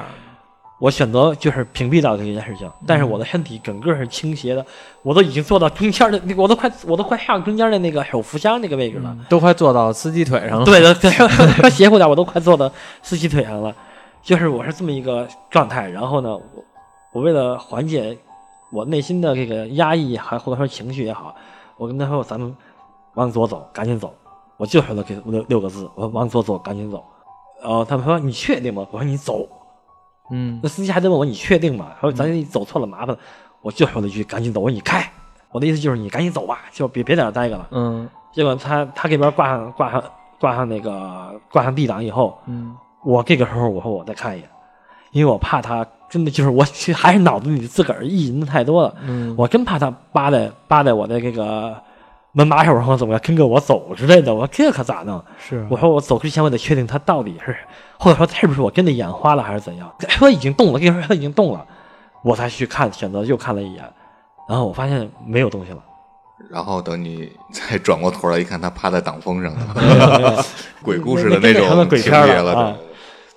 我选择就是屏蔽掉这件事情。但是我的身体整个是倾斜的，我都已经坐到中间的，那个我都快我都快上中间的那个手扶箱那个位置了。都快坐到司机腿上了。对的，对，说邪乎点，我都快坐到司机腿上了。就是我是这么一个状态，然后呢，我我为了缓解我内心的这个压抑，还或者说情绪也好，我跟他说咱们往左走，赶紧走。我就说了这六六个字，我往左走，赶紧走。然后他们说你确定吗？我说你走。嗯那司机还在问我你确定吗？他说咱走错了麻烦了。我就说了一句赶紧走。我说你开。我的意思就是你赶紧走吧，就别别在那待着了。嗯结果他他这边挂上挂上挂上那个挂上 D 档以后，嗯我这个时候我说我再看一眼，因为我怕他真的就是我其实还是脑子里自个儿意淫的太多了，嗯，我真怕他扒在扒在我的这个门把手上怎么样跟着我走之类的，我说这可咋弄？是我说我走之前我得确定他到底是，或者说是不是我真的眼花了还是怎样？车已经动了，跟你说车已经动了，我才去看，选择又看了一眼，然后我发现没有东西了。然后等你再转过头来一看，他趴在挡风上没有没有呢，鬼故事的那种情鬼片节了。了啊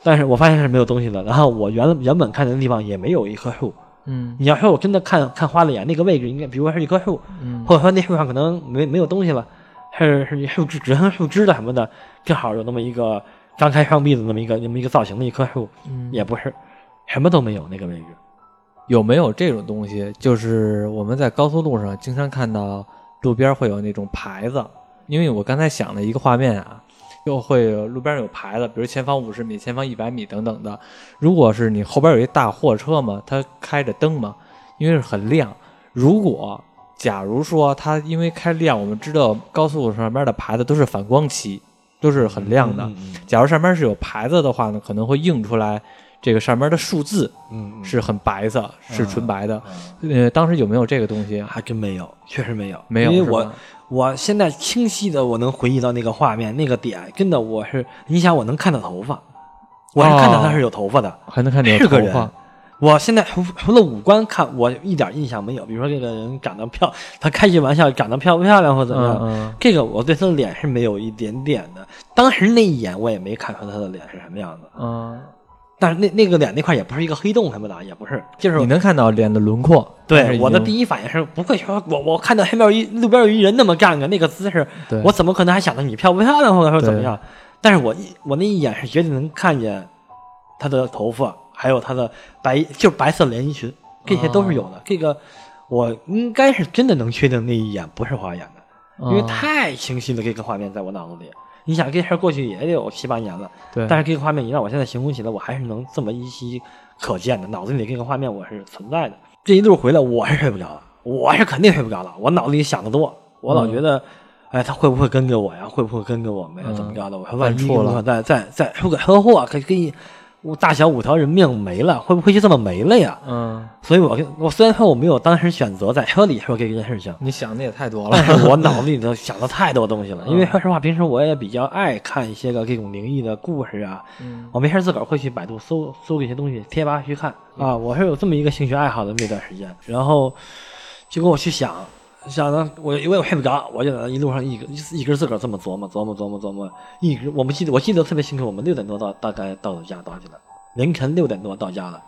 但是我发现是没有东西的。然后我原原本看的地方也没有一棵树。嗯你要说我真的看看花了眼，那个位置应该，比如说是一棵树，嗯或者说那树上可能没没有东西了，是是树枝只剩树枝的什么的，正好有那么一个张开双臂的那么一个那么一个造型的一棵树，嗯也不是，什么都没有那个位置。有没有这种东西？就是我们在高速路上经常看到路边会有那种牌子，因为我刚才想了一个画面啊，就会有路边有牌子，比如前方五十米、前方一百米等等的。如果是你后边有一大货车嘛，它开着灯嘛，因为是很亮。如果假如说它因为开亮，我们知道高速路上面的牌子都是反光漆，都是很亮的。假如上面是有牌子的话呢，可能会映出来这个上面的数字嗯嗯是很白色，是纯白的。呃，当时有没有这个东西？还真没有，确实没有，没有因为我我现在清晰的我能回忆到那个画面那个点，真的我是，你想我能看到头发，我是看到他是有头发的，还能看见是个人。我现在除除了五官看，我一点印象没有。比如说这个人长得漂，他开句玩笑长得漂不漂亮或怎么样，嗯这个我对他的脸是没有一点点的。当时那一眼我也没看出他的脸是什么样子，嗯但是那那个脸那块也不是一个黑洞什么的，也不是，就是嗯，你能看到脸的轮廓。对我的第一反应是不会说，我我看到黑面有一路边有一人那么站着，那个姿势对，我怎么可能还想着你漂不漂亮或者说怎么样？但是我一我那一眼是绝对能看见他的头发，还有他的白就是白色连衣裙，这些都是有的。这个我应该是真的能确定那一眼不是花眼的，因为嗯太清晰了，这个画面在我脑子里。你想这事儿过去也得有七八年了，对，但是这个画面你让我现在形容起来，我还是能这么依稀可见的，脑子里这个画面我是存在的。这一路回来我是睡不着了，我是肯定睡不着了，我脑子里想的多，我老觉得，哎，他会不会跟着我呀？会不会跟着我们呀？嗯怎么着的？我说万一再再再出个车祸，可给你我大小五条人命没了，会不会就这么没了呀？嗯，所以我我虽然说我没有当时选择在车里说这件事情，你想的也太多了。但。是我脑子里头想了太多东西了，因为说实话，平时我也比较爱看一些个这种灵异的故事啊，嗯。我没事自个儿会去百度搜搜这些东西，贴吧去看。啊，我是有这么一个兴趣爱好的那段时间，然后结果我去想，想着，我因为我睡不着，我就在那一路上一个一根自个儿这么琢磨琢磨琢磨琢磨，一直我们记得我记得特别清楚，我们六点多到大概到了家到去了，凌晨六点多到家了，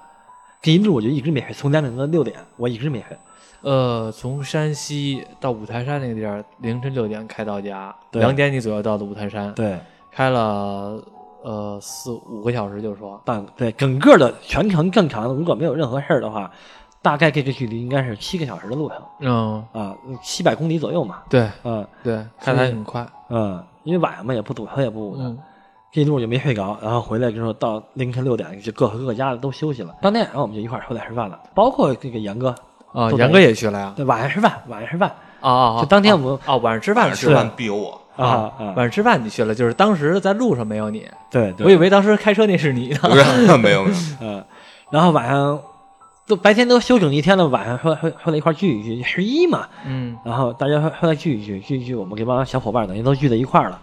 这一路我就一直没睡，从两点到六点我一直没睡，呃，从山西到五台山那个地儿，凌晨六点开到家，两点你左右到的五台山，对。开了呃四五个小时，就说半对整个的全程正常，如果没有任何事儿的话，大概这个距离应该是七个小时的路程。嗯，啊，七百公里左右嘛。对嗯对，开的还很快。嗯，因为晚上嘛也不堵车也不堵的，嗯。这一路就没睡着，然后回来之后到凌晨六点就各回各家的，都休息了。当天晚上我们就一块儿出来吃饭了，包括这个杨哥，啊，都在杨哥也去了呀。对，晚上吃饭，晚上吃饭。啊啊，啊就当天我们啊晚上吃饭吃饭必有我。啊啊。晚，上吃饭你去了，就是当时在路上没有你，对，对。我以为当时开车那是你呢。没 有没有，嗯，然后晚上都白天都休整一天了，晚上说说说来一块聚一聚，十一嘛，嗯然后大家说说来聚一聚，聚一聚，我们这帮小伙伴等于都聚在一块儿了。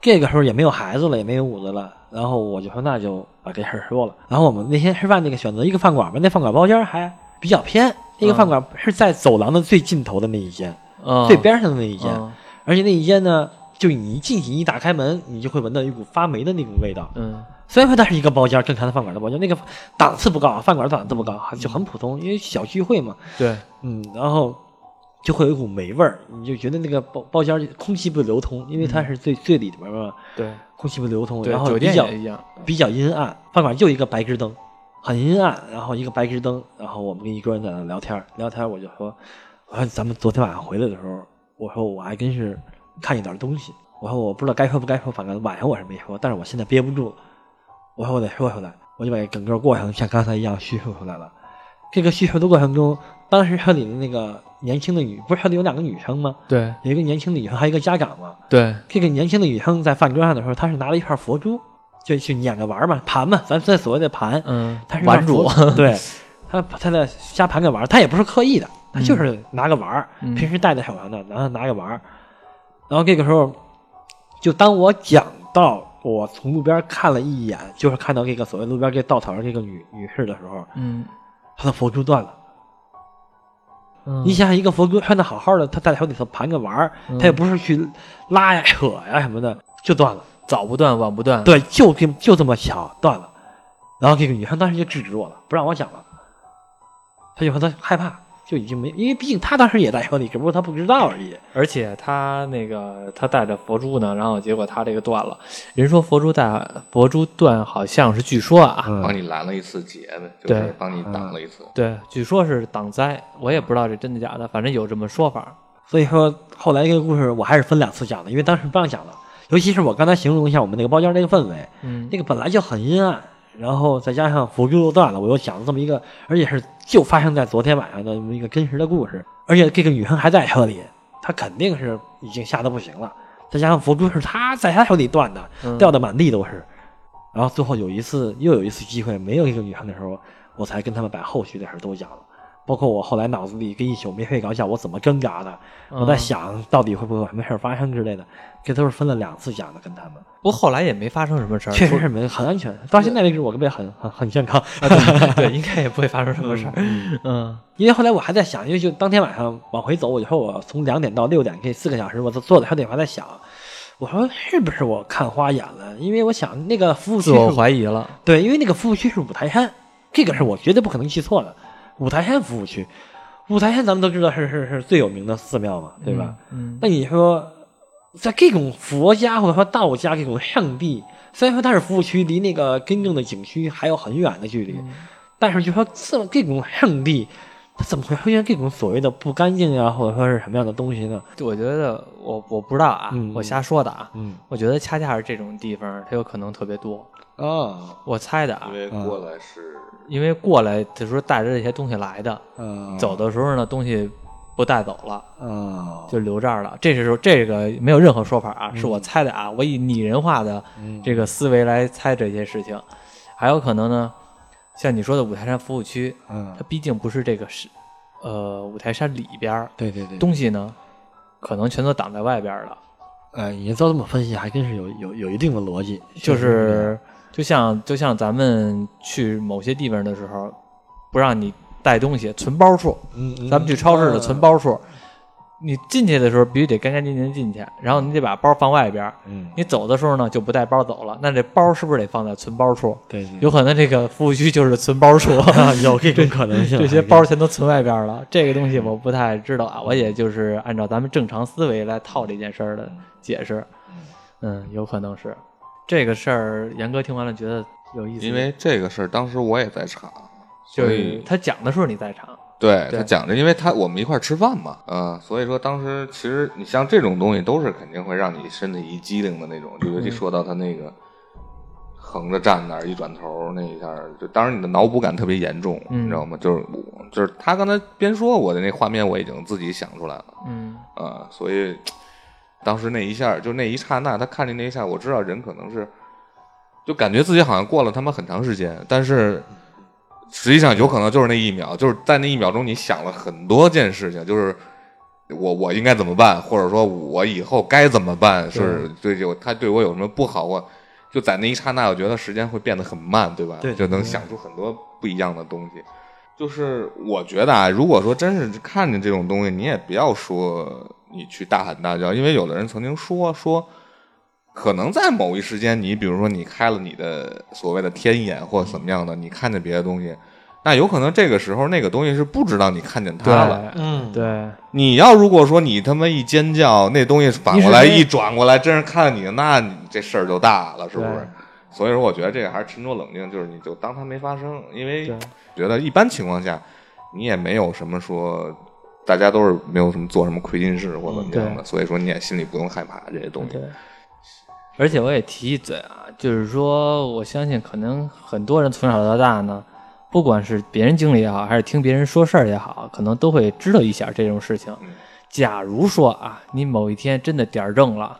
这个时候也没有孩子了，也没有屋子了，然后我就说那就把这事儿说了。然后我们那天吃饭那个选择一个饭馆吧，那饭馆包间儿还比较偏，那个饭馆是在走廊的最尽头的那一间，嗯，最边上的那一间，嗯而且那一间呢，就你一进去一打开门，你就会闻到一股发霉的那种味道。嗯虽然说它是一个包间，正常的饭馆的包间，那个档次不高，饭馆档次不高，就很普通，因为小聚会嘛。对，嗯，然后就会有一股霉味儿，你就觉得那个包包间空气不流通，因为它是最、最里边嘛，对空气不流通，然后酒比较。比较阴暗，饭馆就一个白炽灯，很阴暗，然后一个白炽灯，然后我们跟一个人在那聊天儿，聊天儿我就说，我说咱们昨天晚上回来的时候，我说我还真是看一点东西，我说我不知道该说不该说，反正晚上我是没说，但是我现在憋不住了，我说我得说出来，我就把整个过程像刚才一样叙述出来了。这个叙述的过程中，当时车里的那个年轻的女，不是车里有两个女生吗？对。有一个年轻的女生，还有一个家长嘛。对，这个年轻的女生在饭桌上的时候，她是拿了一块佛珠，就去捻着玩嘛，盘嘛，咱这所谓的盘，嗯她是，玩主，对，她她在瞎盘个玩儿，她也不是刻意的，她就是拿个玩平时戴在手上的，然后拿个玩儿，然后这个时候，就当我讲到我从路边看了一眼，就是看到这个所谓路边这稻草人这个女女士的时候，嗯她的佛珠断了。嗯，你想想，一个佛珠穿的好好的，她在手里头盘个玩儿，嗯她也不是去拉呀、扯呀什么的，就断了。早不断晚不断。对，就这就这么巧断了。然后这个女生当时就制止我了，不让我讲了。她就说她害怕，就已经没，因为毕竟他当时也在车里，只不过他不知道而已。而且他那个他带着佛珠呢，然后结果他这个断了。人说佛珠带佛珠断，好像是据说啊，嗯帮你拦了一次劫呗，就是对帮你挡了一次。对，据说是挡灾，我也不知道这真的假的，反正有这么说法。所以说后来这个故事我还是分两次讲的，因为当时不让讲了。尤其是我刚才形容一下我们那个包间那个氛围，嗯那个本来就很阴暗，然后再加上佛珠又断了，我又讲了这么一个，而且是就发生在昨天晚上的这么一个真实的故事，而且这个女生还在车里，她肯定是已经吓得不行了。再加上佛珠是她在她手里断的，嗯掉的满地都是。然后最后有一次又有一次机会没有一个女生的时候，我才跟他们把后续的事都讲了。包括我后来脑子里跟一宿没睡着觉，我怎么挣扎的，我在嗯想到底会不会有什么事儿发生之类的，这都是分了两次讲的，跟他们不过后来也没发生什么事儿，确实是没很安全。到现在为止，我根本很很很健康。对，应该也不会发生什么事儿。嗯因为后来我还在想，因为就当天晚上往回走，我就说我从两点到六点这四个小时，我坐坐在车里我还在想，我说是不是我看花眼了？因为我想那个服务区我怀疑了。对，因为那个服务区是五台山，这个是我绝对不可能记错的。五台山服务区，五台山咱们都知道是是是最有名的寺庙嘛，对吧？嗯，那你说，在这种佛家或者说道家这种圣地，虽然说它是服务区，离那个真正的景区还有很远的距离，嗯但是就说这这种圣地，它怎么会出现这种所谓的不干净啊，或者说是什么样的东西呢？我觉得我我不知道啊，嗯我瞎说的啊。嗯我觉得恰恰是这种地方，它有可能特别多。啊我猜的啊因，为过来是因为过来就是说带着这些东西来的，嗯。走的时候呢东西不带走了，啊就留这儿了。这时候这个没有任何说法啊，是我猜的啊，我以拟人化的嗯。这个思维来猜这些事情。还有可能呢，像你说的五台山服务区，嗯。它毕竟不是这个是呃五台山里边儿对对对，东西呢，可能全都挡在外边了。呃，你照这么分析，还真是有有有一定的逻辑，就是就像就像咱们去某些地方的时候，不让你带东西，存包处。嗯，嗯咱们去超市的存，包处，你进去的时候必须得干干净净进去，然后你得把包放外边。嗯，你走的时候呢，就不带包走了。那这包是不是得放在存包处？对对，有可能这个服务区就是存包处，啊有这种可能性，这些包全都存外边了。这个东西我不太知道啊，我也就是按照咱们正常思维来套这件事儿的解释。嗯，有可能是这个事儿。严哥听完了觉得有意思，因为这个事儿，当时我也在场，就是所以他讲的时候你在场，对对他讲的，因为他我们一块儿吃饭嘛，嗯，所以说当时其实你像这种东西都是肯定会让你身体一激灵的那种，就尤其说到他那个横着站那儿一转头那一下儿，就当时你的脑补感特别严重，嗯你知道吗？就是我就是他刚才边说我的那画面我已经自己想出来了，嗯啊，所以当时那一下，就那一刹那，他看见那一下，我知道人可能是，就感觉自己好像过了他妈很长时间，但是实际上有可能就是那一秒，就是在那一秒钟，你想了很多件事情，就是我我应该怎么办，或者说我以后该怎么办，是对有他对我有什么不好，我就在那一刹那，我觉得时间会变得很慢，对吧？对就能想出很多不一样的东西。就是我觉得啊，如果说真是看见这种东西，你也不要说你去大喊大叫，因为有的人曾经说说，可能在某一时间，你比如说你开了你的所谓的天眼或者怎么样的，你看见别的东西，那有可能这个时候那个东西是不知道你看见它了。嗯，对，你要如果说你他妈一尖叫，那东西反过来一转过来，真是看见你，那你这事儿就大了，是不是？所以说，我觉得这个还是沉着冷静，就是你就当它没发生，因为觉得一般情况下，你也没有什么说，大家都是没有什么做什么亏心事或怎么样的，对所以说你也心里不用害怕这些东西对。。而且我也提一嘴啊，就是说，我相信可能很多人从小到大呢，不管是别人经历也好，还是听别人说事儿也好，可能都会知道一下这种事情。嗯假如说啊，你某一天真的点儿正了，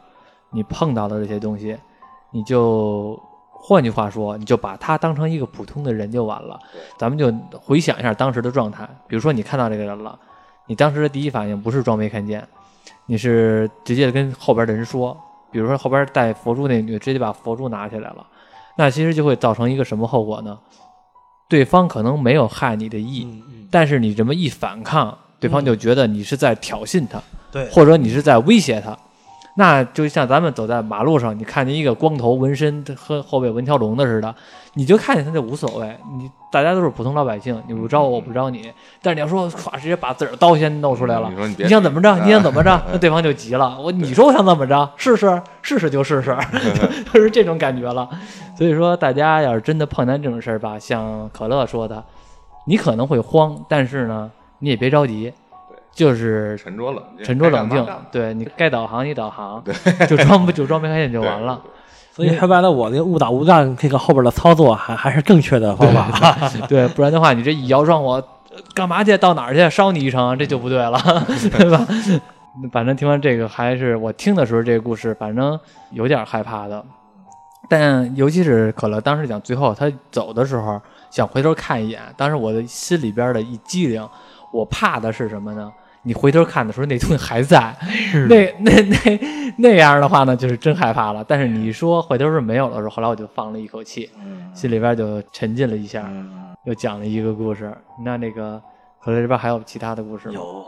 你碰到的这些东西，你就换句话说，你就把他当成一个普通的人就完了。咱们就回想一下当时的状态，比如说你看到这个人了，你当时的第一反应不是装没看见，你是直接跟后边的人说，比如说后边带佛珠那女的直接把佛珠拿起来了，那其实就会造成一个什么后果呢？对方可能没有害你的意，嗯嗯，但是你这么一反抗，对方就觉得你是在挑衅他，对，或者你是在威胁他。那就像咱们走在马路上，你看见一个光头纹身和后背纹条龙的似的，你就看见他就无所谓，你大家都是普通老百姓，你不招我，我不招你。但是你要说咵直接把自个儿刀先弄出来了你，想怎么着？嗯你想怎么着？那对方就急了。我你说我想怎么着？试试，试试就试试，就是这种感觉了。所以说，大家要是真的碰见这种事儿吧，像可乐说的，你可能会慌，但是呢，你也别着急，就是沉着冷静，沉着冷静对你该导航你导航，就装不就装没看见就完了。所以说白了，我那误打误撞，这个后边的操作还还是正确的方法。对，不然的话，你这一摇撞我，呃干嘛去？到哪儿去？烧你一程，这就不对了，对吧？反正听完这个，还是我听的时候，这个故事反正有点害怕的。但尤其是可乐当时讲最后他走的时候，想回头看一眼，当时我的心里边的一激灵，我怕的是什么呢？你回头看的时候，那东西还在，那那那那样的话呢，就是真害怕了。但是你说回头是没有的时候，后来我就放了一口气，心里边就沉浸了一下，又讲了一个故事。那那个可乐这边还有其他的故事吗？有，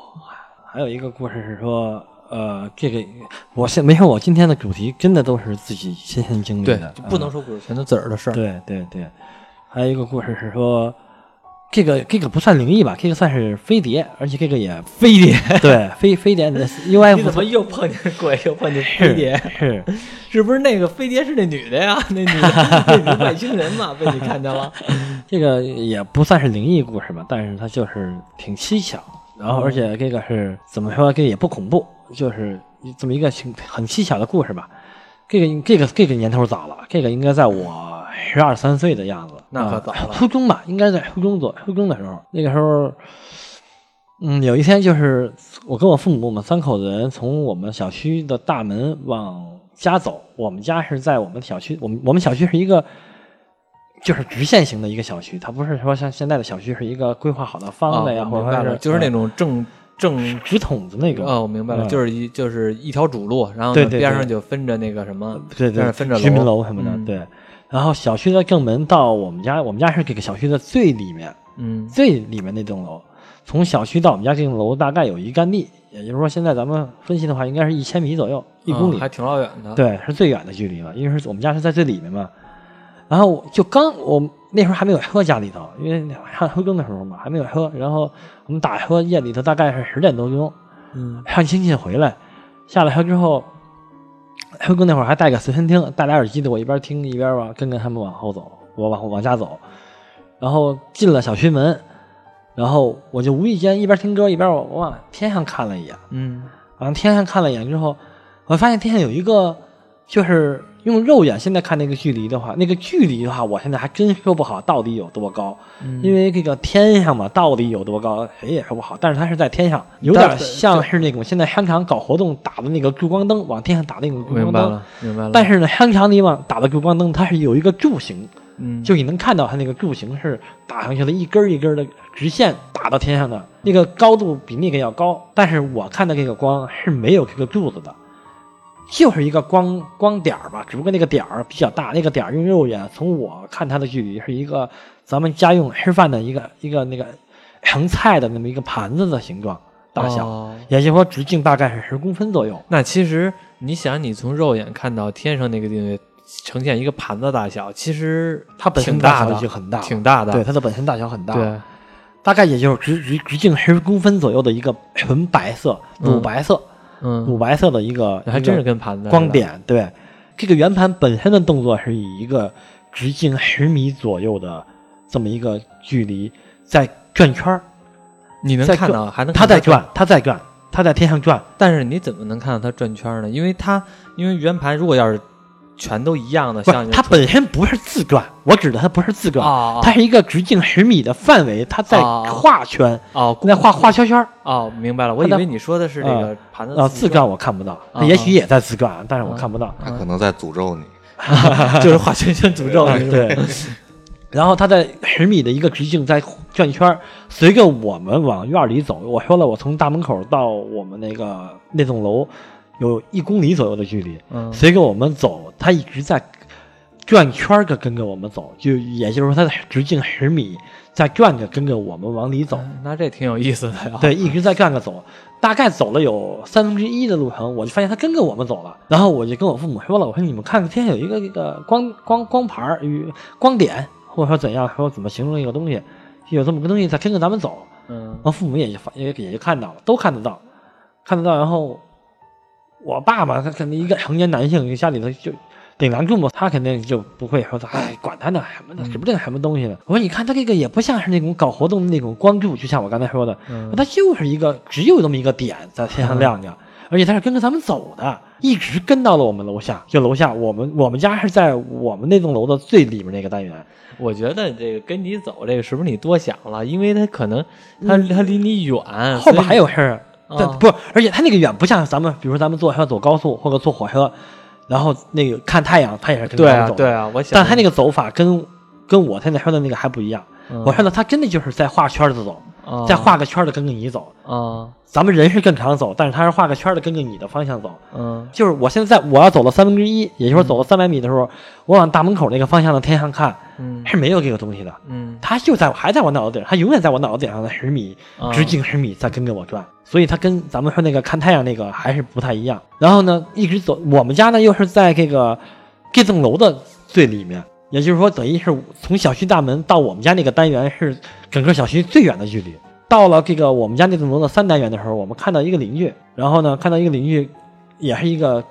还有一个故事是说，呃，这个我现没说，我今天的主题真的都是自己亲身经历对的，，就不能说故事全都自个儿的事儿。对对对，还有一个故事是说，这个这个不算灵异吧，这个算是飞碟，而且这个也飞碟，对飞飞碟的 你 UFO 怎么又碰见鬼，又碰见飞碟？是 是不是那个飞碟是那女的呀？那女的，那女的外星人嘛，被你看见了。这个也不算是灵异故事吧，但是它就是挺蹊跷，然后而且这个是怎么说，这个也不恐怖，就是这么一个挺很蹊跷的故事吧。这个这个这个年头早了，这个应该在我十二三岁的样子，啊那可早了初中吧，应该在初中左初中的时候，那个时候。嗯，有一天就是我跟我父母，我们三口子人从我们小区的大门往家走。我们家是在我们小区，我们我们小区是一个就是直线型的一个小区，它不是说像现在的小区是一个规划好的方的呀，哦或者说我明白了，就是那呃种正正。直筒子那个。哦，我明白了，嗯就是一就是一条主路，然后边上就分着那个什么，对对，分着居民楼楼什么的，嗯对。然后小区的正门到我们家，我们家是这个小区的最里面，嗯最里面那栋楼。从小区到我们家这栋楼大概有一干地，也就是说现在咱们分析的话，应该是一千米左右，一公里。啊还挺老远的。，对，是最远的距离了，因为是我们家是在最里面嘛。然后就刚我那时候还没有车，家里头，因为上初中的时候嘛，还没有车。然后我们打车夜里头大概是十点多钟，嗯让亲戚回来，下了车之后，初中那会儿还带个随身听，带俩耳机的，我一边听一边往跟跟他们往后走，我往往家走。然后进了小区门，然后我就无意间一边听歌一边我我往天上看了一眼，嗯往天上看了一眼之后，我发现天上有一个，就是用肉眼现在看那个距离的话，那个距离的话，我现在还真说不好到底有多高，嗯因为这个天上嘛，到底有多高谁也说不好。但是它是在天上，有点像是那种现在商场搞活动打的那个聚光灯，往天上打那种聚光灯明白了。，明白了。但是呢，商场里往打的聚光灯，它是有一个柱形，嗯，就你能看到它那个柱形是打上去的，一根一根的直线打到天上的，那个高度比那个要高。但是我看的这个光是没有这个柱子的，就是一个光光点儿吧，只不过那个点儿比较大，那个点儿用肉眼从我看它的距离是一个咱们家用吃饭的一个一个那个盛菜的那么一个盘子的形状大小，哦。也就是说直径大概是十公分左右。那其实你想，你从肉眼看到天上那个地方呈现一个盘子大小，其实它本身挺大的，大小已经很大挺大的。对，它的本身大小很大，对，大概也就是直直直径十公分左右的一个纯白色、乳白色、嗯，乳白色的一个，还真是跟盘子光。点。对，这个圆盘本身的动作是以一个直径十米左右的这么一个距离在转圈儿，你能看到，还能它在转，它在转，它在天上转。但是你怎么能看到它转圈呢？因为它因为圆盘如果要是全都一样的，像，它本身不是自转，我指的它不是自转，哦它是一个直径十米的范围，它在哦画圈，哦在画画圈圈儿。哦，明白了，我以为你说的是这个盘子啊，自转我看不到，啊也许也在自转，但是我看不到。它可能在诅咒你。就是画圈圈诅咒你。对，然后它在十米的一个直径在转圈儿，随着我们往院里走，我说了，我从大门口到我们那个那栋楼有一公里左右的距离，嗯随着我们走，它一直在转圈儿个跟着我们走，就也就是说它的直径十米，在转着跟着我们往里走。那这挺有意思的呀。对，一直在转着走，大概走了有三分之一的路程，我就发现它跟着我们走了。然后我就跟我父母说了，我说你们看天上有一个这个光光光盘儿与光点，或者说怎样说怎么形容一个东西，有这么个东西在跟着咱们走。嗯然后父母也就也也就看到了，都看得到，看得到。然后我爸爸他肯定一个成年男性，家里头就顶梁柱嘛，他肯定就不会说哎管他呢什么的，指不定什么东西呢。我说你看他这个也不像是那种搞活动的那种光柱，就像我刚才说的，嗯它就是一个只有这么一个点在天上亮着，而且他是跟着咱们走的，一直跟到了我们楼下。就楼下，我们我们家是在我们那栋楼的最里面那个单元。我觉得这个跟你走这个是不是你多想了？因为他可能他他离你远，嗯后边还有事儿，但啊不是，而且它那个远不像咱们，比如说咱们坐车走高速或者坐火车，然后那个看太阳，它也是跟对啊对啊，我想，但他那个走法跟跟我现在说的那个还不一样。嗯我看到他真的就是在画圈子走，啊再画个圈的跟着你走。啊咱们人是正常走，但是他是画个圈的跟着你的方向走。嗯就是我现在在我要走了三分之一，也就是说走了三百米的时候，我往大门口那个方向的天上看，嗯是没有这个东西的。嗯它就在还在我脑子顶上，它永远在我脑子顶上的十米，啊直径十米在跟着我转，所以它跟咱们说那个看太阳那个还是不太一样。然后呢，一直走，我们家呢又是在这个这栋楼的最里面，也就是说，等于是从小区大门到我们家那个单元是整个小区最远的距离。到了这个我们家那栋楼的三单元的时候，我们看到一个邻居，然后呢，看到一个邻居，也是一个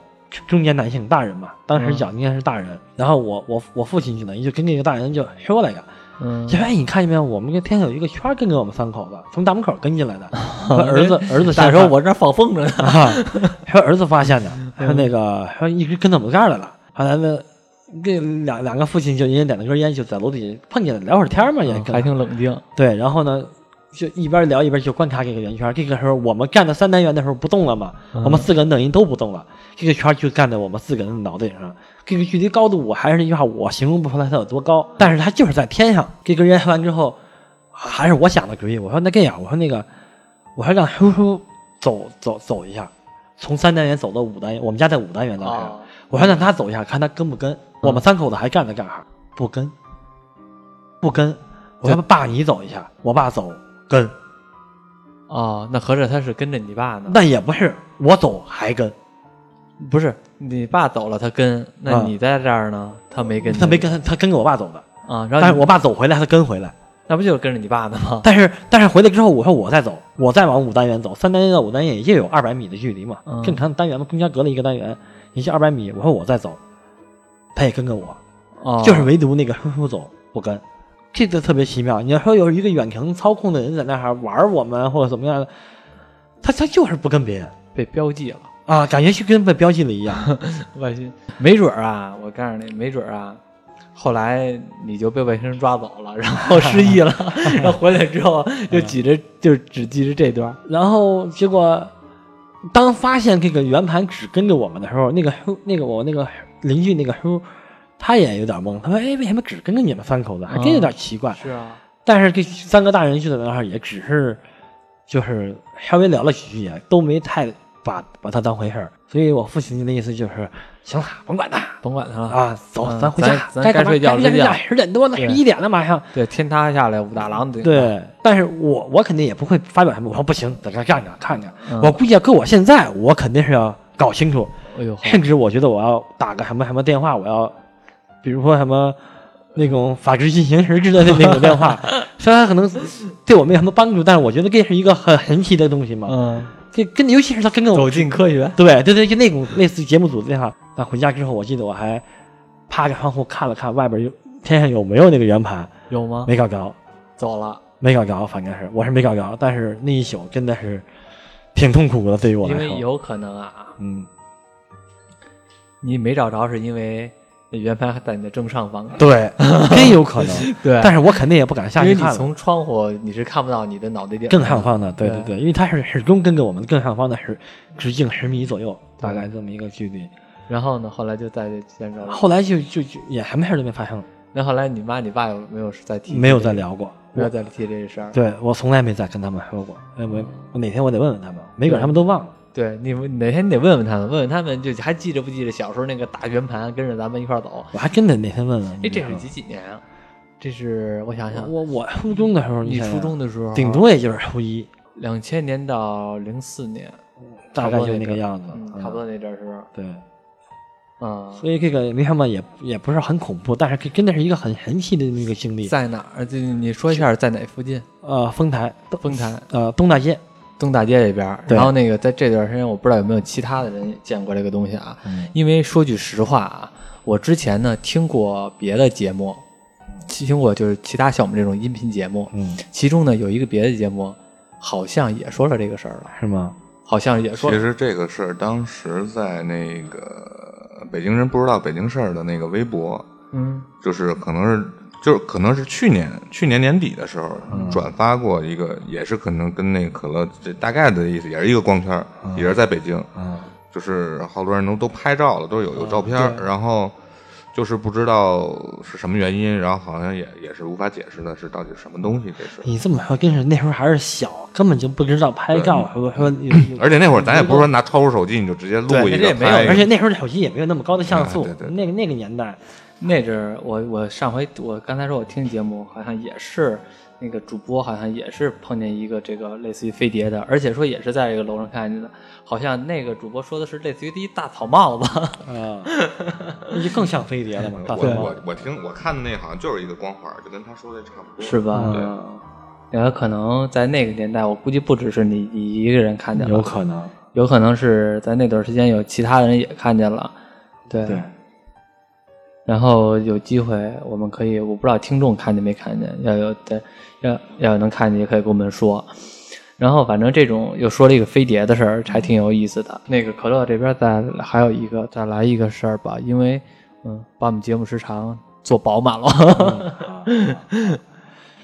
中年男性大人嘛，当时讲应该是大人。然后我我我父亲就等于就跟那个大人就说了一个，嗯就说：“哎，你看见没有？我们这天上有一个圈儿跟着我们三口子，从大门口跟进来的。说儿子，儿子大先发时候我这放风筝呢，啊，说儿子发现的，说那个说一直跟到我们这儿来了。后来呢，这两两个父亲就因为点了根烟，就在楼底下碰见了，聊会儿天嘛，也还挺冷静。对。然后呢，就一边聊一边就观察这个圆圈。这个时候我们站在三单元的时候不动了嘛，嗯我们四个人等于都不动了，这个圈就干在我们四个人的脑袋上。这个距离高度，我还是那句话，我形容不出来它有多高，但是它就是在天上。这根烟完之后，还是我想的主意，我说那这样，我说那个，我说让叔叔走走走一下，从三单元走到五单元，我们家在五单元当时，啊我说让他走一下，看他跟不跟。我们三口子还站在这儿，不跟，不跟。我说爸，你走一下，我爸走跟，哦，那合着他是跟着你爸呢？那也不是我走还跟，不是你爸走了，他跟，那啊你在这儿呢，他没跟，他没跟，他跟着我爸走的。啊，然后但是我爸走回来，他跟回来。那不就是跟着你爸呢吗？但是但是回来之后，我说我再走，我再往五单元走，三单元到五单元也就有二百米的距离嘛，嗯正常的单元嘛，中间隔了一个单元，也就二百米。我说我再走，他也跟着我，哦，就是唯独那个叔叔走不跟，这个特别奇妙。你要说有一个远程操控的人在那儿玩我们或者怎么样的，他他就是不跟别人被标记了。啊，感觉就跟被标记了一样。外星没准儿啊，我告诉你，没准儿啊，后来你就被外星人抓走了，然后失忆了，然后回来之后就记着就只记着这段。然后结果，当发现这个圆盘只跟着我们的时候，那个，那个我那个邻居那个叔，他也有点懵。他说：“哎，为什么只跟着你们三口子？还真有点奇怪。是啊，但是这三个大人就在那儿，也只是就是稍微聊了几句，也都没太把把他当回事儿。所以我父亲的意思就是：行了，甭管他甭管他了。啊，走，嗯咱回家，该睡觉该睡睡觉十点多了，一点了，马上。对，天塌下来武大郎顶。对，但是我我肯定也不会发表什么，我说不行，在这站着看着。嗯我估计要搁我现在，我肯定是要搞清楚，哎呦，甚至我觉得我要打个什么什么电话，我要，比如说什么那种法制进行时之类的那种电话，虽然可能对我没什么帮助，但是我觉得这是一个很神奇的东西嘛。嗯，这跟尤其是他跟着我走进科学。对对对，就那种类似节目组的电话。但回家之后，我记得我还趴着窗户看了看外边有天上有没有那个圆盘，有吗？没搞着。走了，没搞着，反正是我是没搞着，但是那一宿真的是挺痛苦的，对于我来说。因为有可能啊，嗯，你没找着是因为那圆盘还在你的正上方。对，真有可能。对但是我肯定也不敢下去看。因为你从窗户你是看不到你的脑袋顶更上方的，对对对对，因为它是始终跟着我们更上方的是直径十米左右，大概这么一个距离。然后呢，后来就在见着了。后来就就就也什么事儿都没发生，那后来你妈你爸有没有再提？没有再，聊过。没有再提这事儿。对我从来没再跟他们说过，因为我哪天我得问问他们，没准他们都忘了。对你们哪天你得问问他们，问问他们就还记着不记着小时候那个大圆盘跟着咱们一块儿走？我还真得哪天问问。哎，这是几几年啊？这是我想想，我我初中的时候，你初中的时候，顶多也就是初一，两千年到零四年，大概就那个样子差不多那阵儿是？对。啊，所以这个没什么，也也不是很恐怖，但是真的是一个很神奇的那个经历。在哪儿？这你说一下在哪附近？呃，丰台，丰台呃，东大街，东大街这边然后那个在这段时间，我不知道有没有其他的人见过这个东西啊。嗯因为说句实话啊，我之前呢听过别的节目，听过就是其他像我们这种音频节目，嗯，其中呢有一个别的节目，好像也说了这个事儿了，是吗？好像也说其实这个事儿当时在那个北京人不知道北京事儿的那个微博，嗯。就是可能是就是可能是去年去年年底的时候转发过一个，也是可能跟那个可乐这大概的意思，也是一个光圈儿，也是在北京，嗯，就是好多人都都拍照了，都有有照片儿，然后就是不知道是什么原因，然后好像也也是无法解释的是到底是什么东西这是。你这么说，真是那时候还是小，根本就不知道拍照，说说而且那会儿咱也不是说拿超出手机你就直接录对一个而且那时候手机也没有那么高的像素啊，对对那个那个年代，那阵儿我我上回我刚才说我听节目，好像也是那个主播好像也是碰见一个这个类似于飞碟的，而且说也是在这个楼上看见的，好像那个主播说的是类似于一大草帽子，啊，那就更像飞碟了嘛，大我飞我我听我看的那好像就是一个光环，就跟他说的差不多，是吧？嗯对，有可能在那个年代，我估计不只是你你一个人看见了，有可能，有可能是在那段时间有其他人也看见了，对。对然后有机会，我们可以，我不知道听众看见没看见，要有的要要能看见，也可以跟我们说。然后反正这种又说了一个飞碟的事儿，还挺有意思的。那个可乐这边再还有一个再来一个事儿吧，因为嗯，把我们节目时长做饱满了。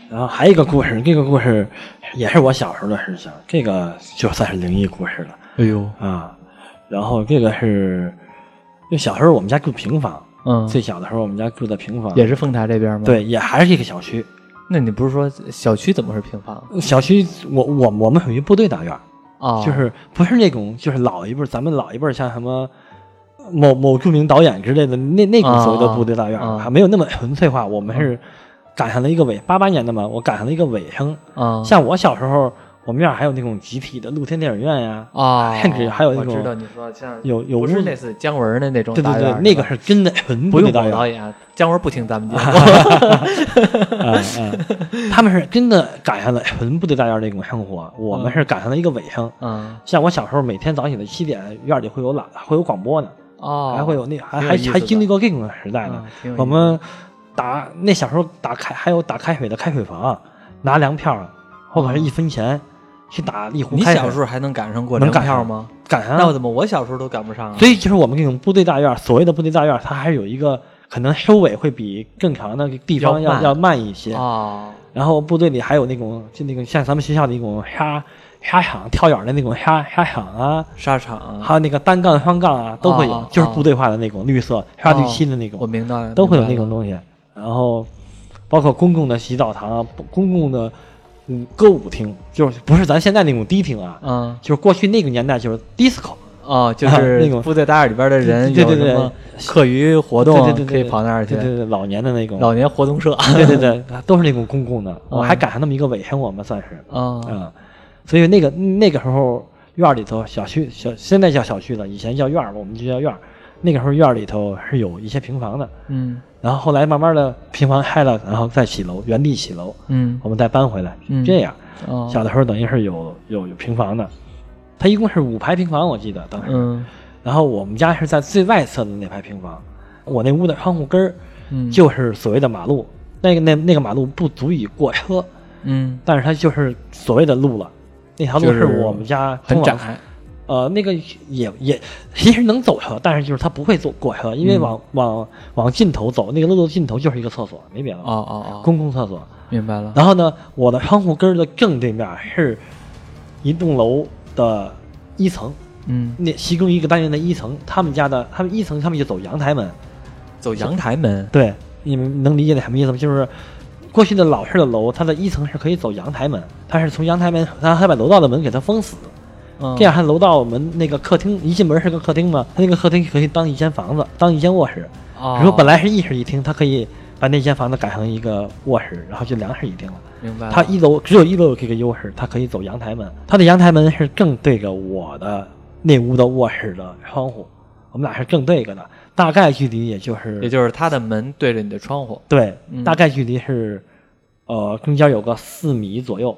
然后还有一个故事，这个故事也是我小时候的事情，这个就算是灵异故事了哎呦，啊。然后这个是，就小时候我们家住平房，嗯，最小的时候我们家住在平房，也是丰台这边吗？，对，也还是一个小区。那你不是说小区怎么是平房小区我我我们属于部队大院儿，啊？就是不是那种就是老一辈儿，咱们老一辈儿像什么某某著名导演之类的那那种所谓的部队大院还没有那么纯粹化。我们是赶上了一个尾，八八年的嘛，我赶上了一个尾声。啊，像我小时候，我们院儿还有那种集体的露天电影院呀，啊，甚至还有那种我知道你说像有有不是屋类似姜文的那种对对对那个是真的纯不用导演，姜文不听咱们节目。他们是真的赶上了纯部的大院那种生活，我们是赶上了一个尾声。嗯像我小时候，每天早起的七点，院里会有喇，会有广播呢，哦，还会有那还还还经历过这种时代呢我们打那小时候打开还有打开水的开水房，拿粮票或者是一分钱去打一壶你开水。小时候还能赶上过粮能赶吗？赶上那我怎么我小时候都赶不上啊？所以就是我们这种部队大院，所谓的部队大院，它还是有一个可能收尾会比正常的地方要慢要要慢一些。哦，然后部队里还有那种就那个像咱们学校的那种沙沙场跳远的那种沙沙场啊，沙场还有那个单杠双杠啊，都会有，哦就是部队化的那种绿色沙绿漆的那种，我明白了，都会有那明白了种东西。然后包括公共的洗澡堂啊，公共的嗯歌舞厅，就是不是咱现在那种迪厅啊，嗯就是过去那个年代就是 disco。哦，就啊是那种部队大院里边的人对对对课余活动对对对对可以跑那儿去对，对对，老年的那种，老年活动社。对对对，都是那种公共的。我嗯还赶上那么一个尾声，我们算是。啊嗯，所以那个那个时候院里头小区小现在叫小区了，以前叫院儿，我们就叫院儿。那个时候院儿里头是有一些平房的，嗯。然后后来慢慢的平房开了，然后再起楼，原地起楼，嗯。我们再搬回来，嗯。这样。哦。小的时候等于是有有有平房的，它一共是五排平房，我记得当时。嗯。然后我们家是在最外侧的那排平房，我那屋的窗户根儿嗯。就是所谓的马路，那个那那个马路不足以过车，嗯。但是它就是所谓的路了。那条路是是我们家很窄呃，那个也也其实能走车，但是就是他不会走过车，因为嗯往、往往尽头走，那个路的尽头就是一个厕所，没别的，哦哦哦，公共厕所。明白了。然后呢，我的窗户根儿的正对面是一栋楼的一层，嗯，那其中一个单元的一层，他们家的他们一层他们就走阳台门，走阳台门。对，你们能理解那什么意思吗？就是过去的老式的楼，它的一层是可以走阳台门，它是从阳台门，它还把楼道的门给它封死，嗯。第二台楼道我们那个客厅一进门是个客厅嘛，它那个客厅可以当一间房子，当一间卧室。哦。如果本来是一室一厅，它可以把那间房子改成一个卧室，然后就两室一厅了。明白。了，它一楼只有一楼有这个优势，它可以走阳台门，它的阳台门是正对着我的那屋的卧室的窗户，我们俩是正对着的，大概距离也就是也就是他的门对着你的窗户，对，嗯。大概距离是呃中间有个四米左右，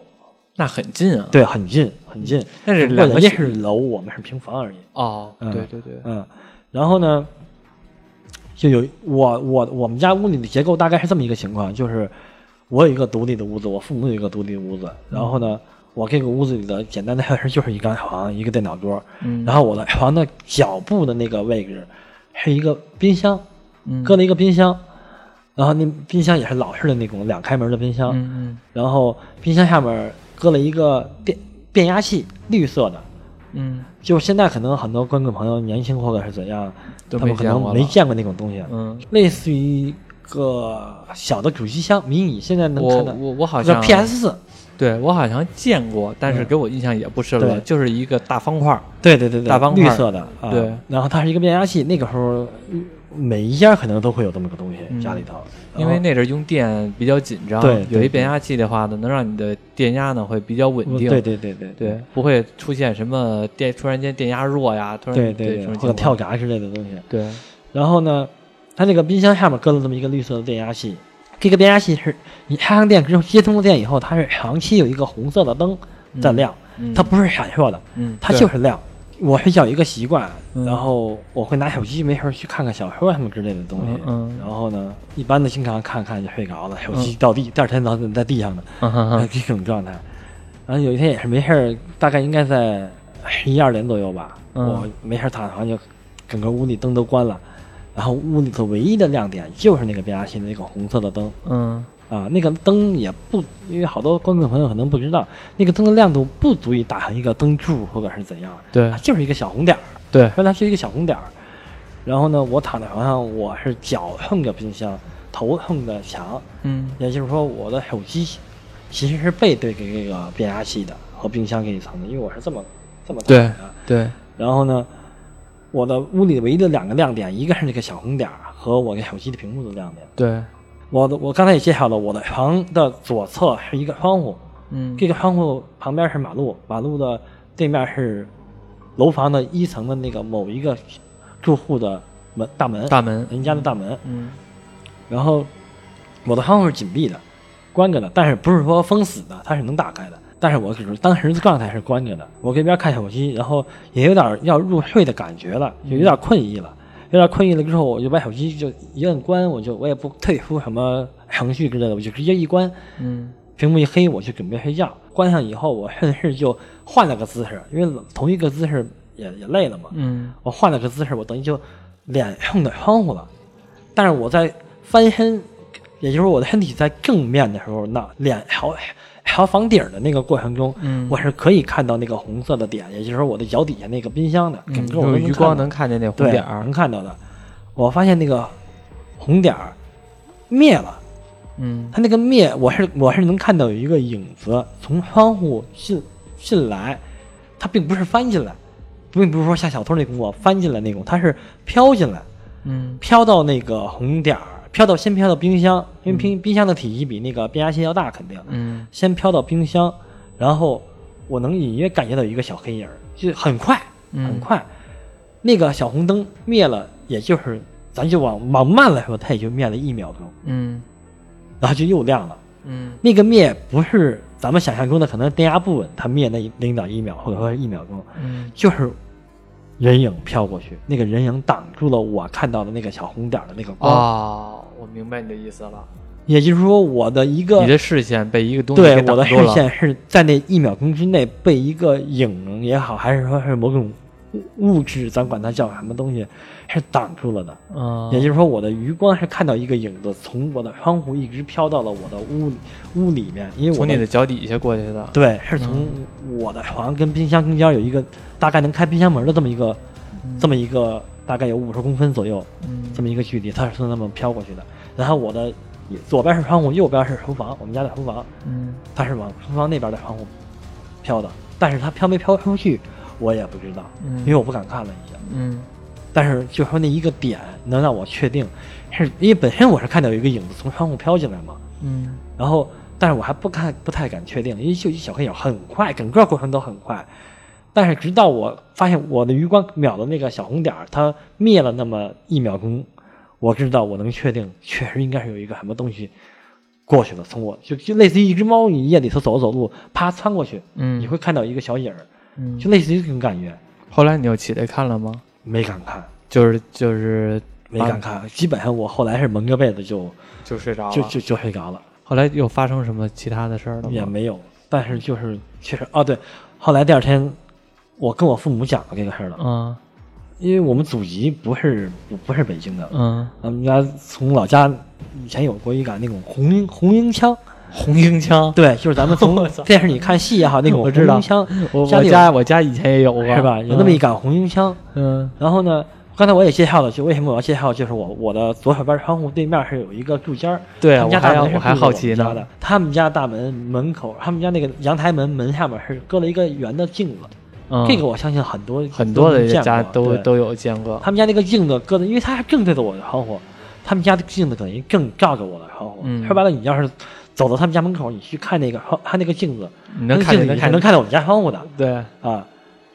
那很近啊。对，很近很近。但是两个小是楼，我们是平房而已。哦，嗯对对对，嗯，然后呢，就有我我我们家屋里的结构大概是这么一个情况，就是我有一个独立的屋子，我父母有一个独立的屋子，然后呢，我这个屋子里的简单的设 施就是一张床，一个电脑桌，嗯然后我的床的脚部的那个位置是一个冰箱，嗯搁了一个冰箱，然后那冰箱也是老式的那种两开门的冰箱，嗯然后冰箱下面搁了一个变变压器，绿色的。嗯就现在可能很多观众朋友年轻或者是怎样，他们可能没见过那种东西，嗯类似于一个小的主机箱，迷你现在嗯，能看到，我我我好像 PS 四，对我好像见过，但是嗯给我印象也不深了，对就是一个大方块儿。对对对对，大方块绿色的，啊、对，然后它是一个变压器，那个时候嗯每一家可能都会有这么个东西、嗯。家里头，因为那阵儿用电比较紧张，对有一变压器的话呢，能让你的电压呢会比较稳定，对对对对对，不会出现什么电突然间电压弱呀，突然对对对，这种或者跳闸之类的东西。对，然后呢，它那个冰箱下面搁了这么一个绿色的电压器，这个变压器是你插上电之后接通了电以后，它是长期有一个红色的灯在亮，嗯。它不是闪烁的，嗯，它就是亮。我是有一个习惯，嗯。然后我会拿手机没事儿去看看小说什么之类的东西。然后呢，一般的经常看看就睡着了，手机掉地，第二天早上在地上的，嗯哼哼 这种状态。然后有一天也是没事儿，大概应该在十一二点左右吧，嗯。我没事儿躺床就整个屋里灯都关了，然后屋里头唯一的亮点就是那个变压器的那个红色的灯。嗯啊，那个灯也不，因为好多观众朋友可能不知道，那个灯的亮度不足以打上一个灯柱或者是怎样，对它就是一个小红点儿，对，原来是一个小红点儿。然后呢，我躺在床上，我是脚碰着冰箱，头碰着墙，嗯也就是说，我的手机其实是背对着这个变压器的和冰箱这一层的，因为我是这么这么躺对的。对，然后呢，我的屋里唯一的两个亮点，一个是那个小红点儿和我的手机的屏幕的亮点。对，我的我刚才也介绍了，我的床的左侧是一个窗户，嗯这个窗户旁边是马路，马路的对面是楼房的一层的那个某一个住户的门大门，大门，人家的大门。嗯然后我的窗户是紧闭的，关着的，但是不是说封死的，它是能打开的。但是我只是当时的状态是关着的，我这边看手机，然后也有点要入睡的感觉了，就有点困意了。有点困意了之后，我就把手机就一摁关，我就我也不退出什么程序之类的，我就直接一关，嗯屏幕一黑，我就准备睡觉。关上以后，我顺势就换了个姿势，因为同一个姿势也也累了嘛。嗯我换了个姿势，我等于就脸冲着窗户了。但是我在翻身，也就是我的身体在正面的时候，那脸朝朝房顶的那个过程中，嗯我是可以看到那个红色的点，也就是说我的脚底下那个冰箱的，整嗯，个我余光能看到能看见那红点儿能，看到的。我发现那个红点儿灭了。嗯它那个灭，我是我是能看到有一个影子从窗户进进来，它并不是翻进来，并不是说像小偷那种我翻进来那种，它是飘进来，嗯飘到那个红点儿，飘到先飘到冰箱，因为冰冰箱的体积比那个变压器要大，肯定，嗯。先飘到冰箱，然后我能隐约感觉到有一个小黑影儿，就很快嗯。很快，那个小红灯灭了，也就是咱就往往慢了说，它也就灭了一秒钟，嗯。然后就又亮了。嗯。那个灭不是咱们想象中的，可能电压不稳，它灭那零点一秒或者说是一秒钟，嗯。就是人影飘过去，那个人影挡住了我看到的那个小红点的那个光，哦，我明白你的意思了，也就是说我的一个你的视线被一个东西给对我的视线是在那一秒钟之内被一个影也好，还是说是某种物质，咱管它叫什么东西，是挡住了的。嗯，也就是说，我的余光是看到一个影子从我的窗户一直飘到了我的屋里屋里面，因为我从你的脚底下过去的，对，是从我的床跟冰箱中间有一个大概能开冰箱门的这么一个，这么一个大概有五十公分左右嗯。这么一个距离，它是从那么飘过去的。然后我的左边是窗户，右边是厨房，我们家的厨房，嗯。它是往厨房那边的窗户飘的，但是它飘没飘出去，我也不知道，嗯因为我不敢看了已经。嗯但是就说那一个点能让我确定，是因为本身我是看到有一个影子从窗户飘进来嘛，嗯然后但是我还不看不太敢确定，因为就一小黑影很快，整个过程都很快。但是直到我发现我的余光瞄的那个小红点儿，它灭了那么一秒钟，我知道我能确定，确实应该是有一个什么东西过去了，从我就就类似于一只猫，你夜里头走着走路，啪窜过去，嗯，你会看到一个小影儿，嗯，就类似于这种感觉。后来你又起来看了吗？没敢看，就是就是没敢看，基本上我后来是蒙着被子就就睡着了。就就就睡着了。后来又发生什么其他的事儿了吗？也没有，但是就是确实哦，对，后来第二天我跟我父母讲了这个事儿了，嗯因为我们祖籍不是不不是北京的，嗯，我们家从老家以前有过一杆那种红缨红缨枪，红缨枪，对，就是咱们从 电视里看戏也好，那种红我知道。缨枪我家里我家我家以前也有过，是吧？有那么一杆红缨枪，嗯。然后呢。刚才我也介绍了，就为什么我要介绍，就是我我的左手边窗户对面是有一个柱间儿，对他们家我还大还好奇呢，他们家大门门口，他们家那个阳台门门下面是搁了一个圆的镜子，嗯，这个我相信很多很多的都见家都都有见过。他们家那个镜子搁的，因为它还正对着我的窗户，他们家的镜子等于正照着我的窗户。嗯。说白了，你要是走到他们家门口，你去看那个窗，看那个镜子，你能看见看能看到我们家窗户的。对，啊。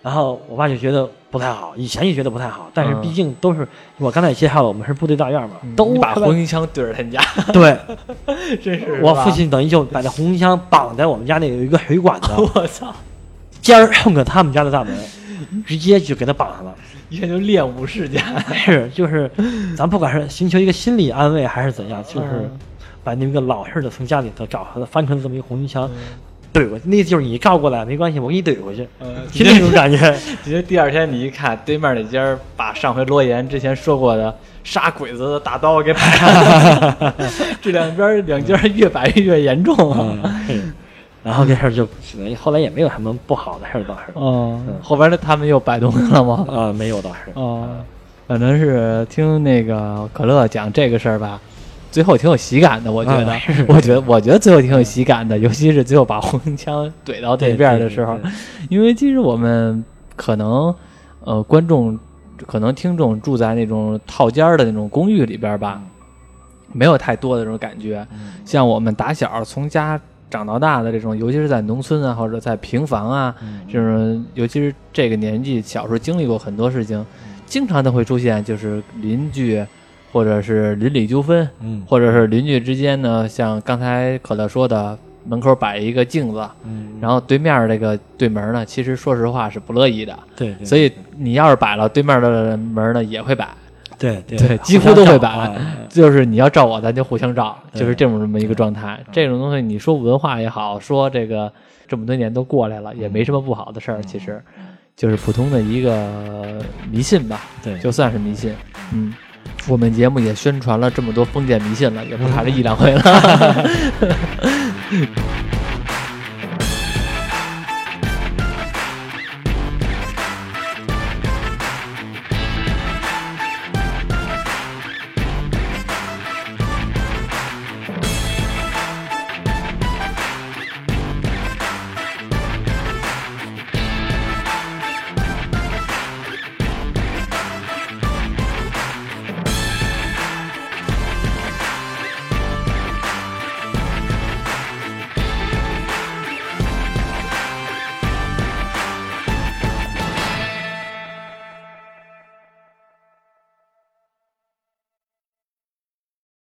然后我爸就觉得不太好，以前就觉得不太好，但是嗯。毕竟都是、我刚才也介绍了，我们是部队大院嘛，都把红缨枪对着他们家，对。真是我父，亲等于就把那红缨枪绑在我们家那有一个水管子 我操，尖儿冲着他们家的大门，直接就给他绑上了。一看就练武世家，是，就是，咱不管是寻求一个心理安慰还是怎样，就是嗯把那个老式的从家里头找出来，翻成这么一个红缨枪，怼过去，那就是你照过来没关系，我给你怼回去，嗯，就那种感觉。其实第二天你一看，对面那家把上回罗岩之前说过的杀鬼子的大刀给摆上了，这两边两家越摆越严重啊。然后这事儿就后来也没有什么不好的事儿，倒是嗯，后边的他们又摆东西了吗？啊，没有倒是。哦，反正是听那个可乐讲这个事儿吧，最后挺有喜感的，我觉得。啊，我觉得，我觉得最后挺有喜感的，尤其是最后把红缨枪怼到对面的时候。因为其实我们可能，呃，观众可能听众住在那种套间儿的那种公寓里边儿吧，没有太多的这种感觉。嗯。像我们打小从家长到大的这种，尤其是在农村啊，或者在平房啊，嗯。这种，尤其是这个年纪，小时候经历过很多事情，经常都会出现，就是邻居或者是邻里纠纷，嗯。或者是邻居之间呢，像刚才可乐说的，门口摆一个镜子，嗯，然后对面这个对门呢，其实说实话是不乐意的，对对，所以你要是摆了，对面的门呢也会摆，对对。对几乎都会摆。啊就是你要照我，咱就互相照，就是这种这么一个状态。这种东西，你说文化也好，说这个这么多年都过来了，也没什么不好的事儿，其实就是普通的一个迷信吧，对，就算是迷信。嗯，我们节目也宣传了这么多封建迷信了，也不差这一两回了。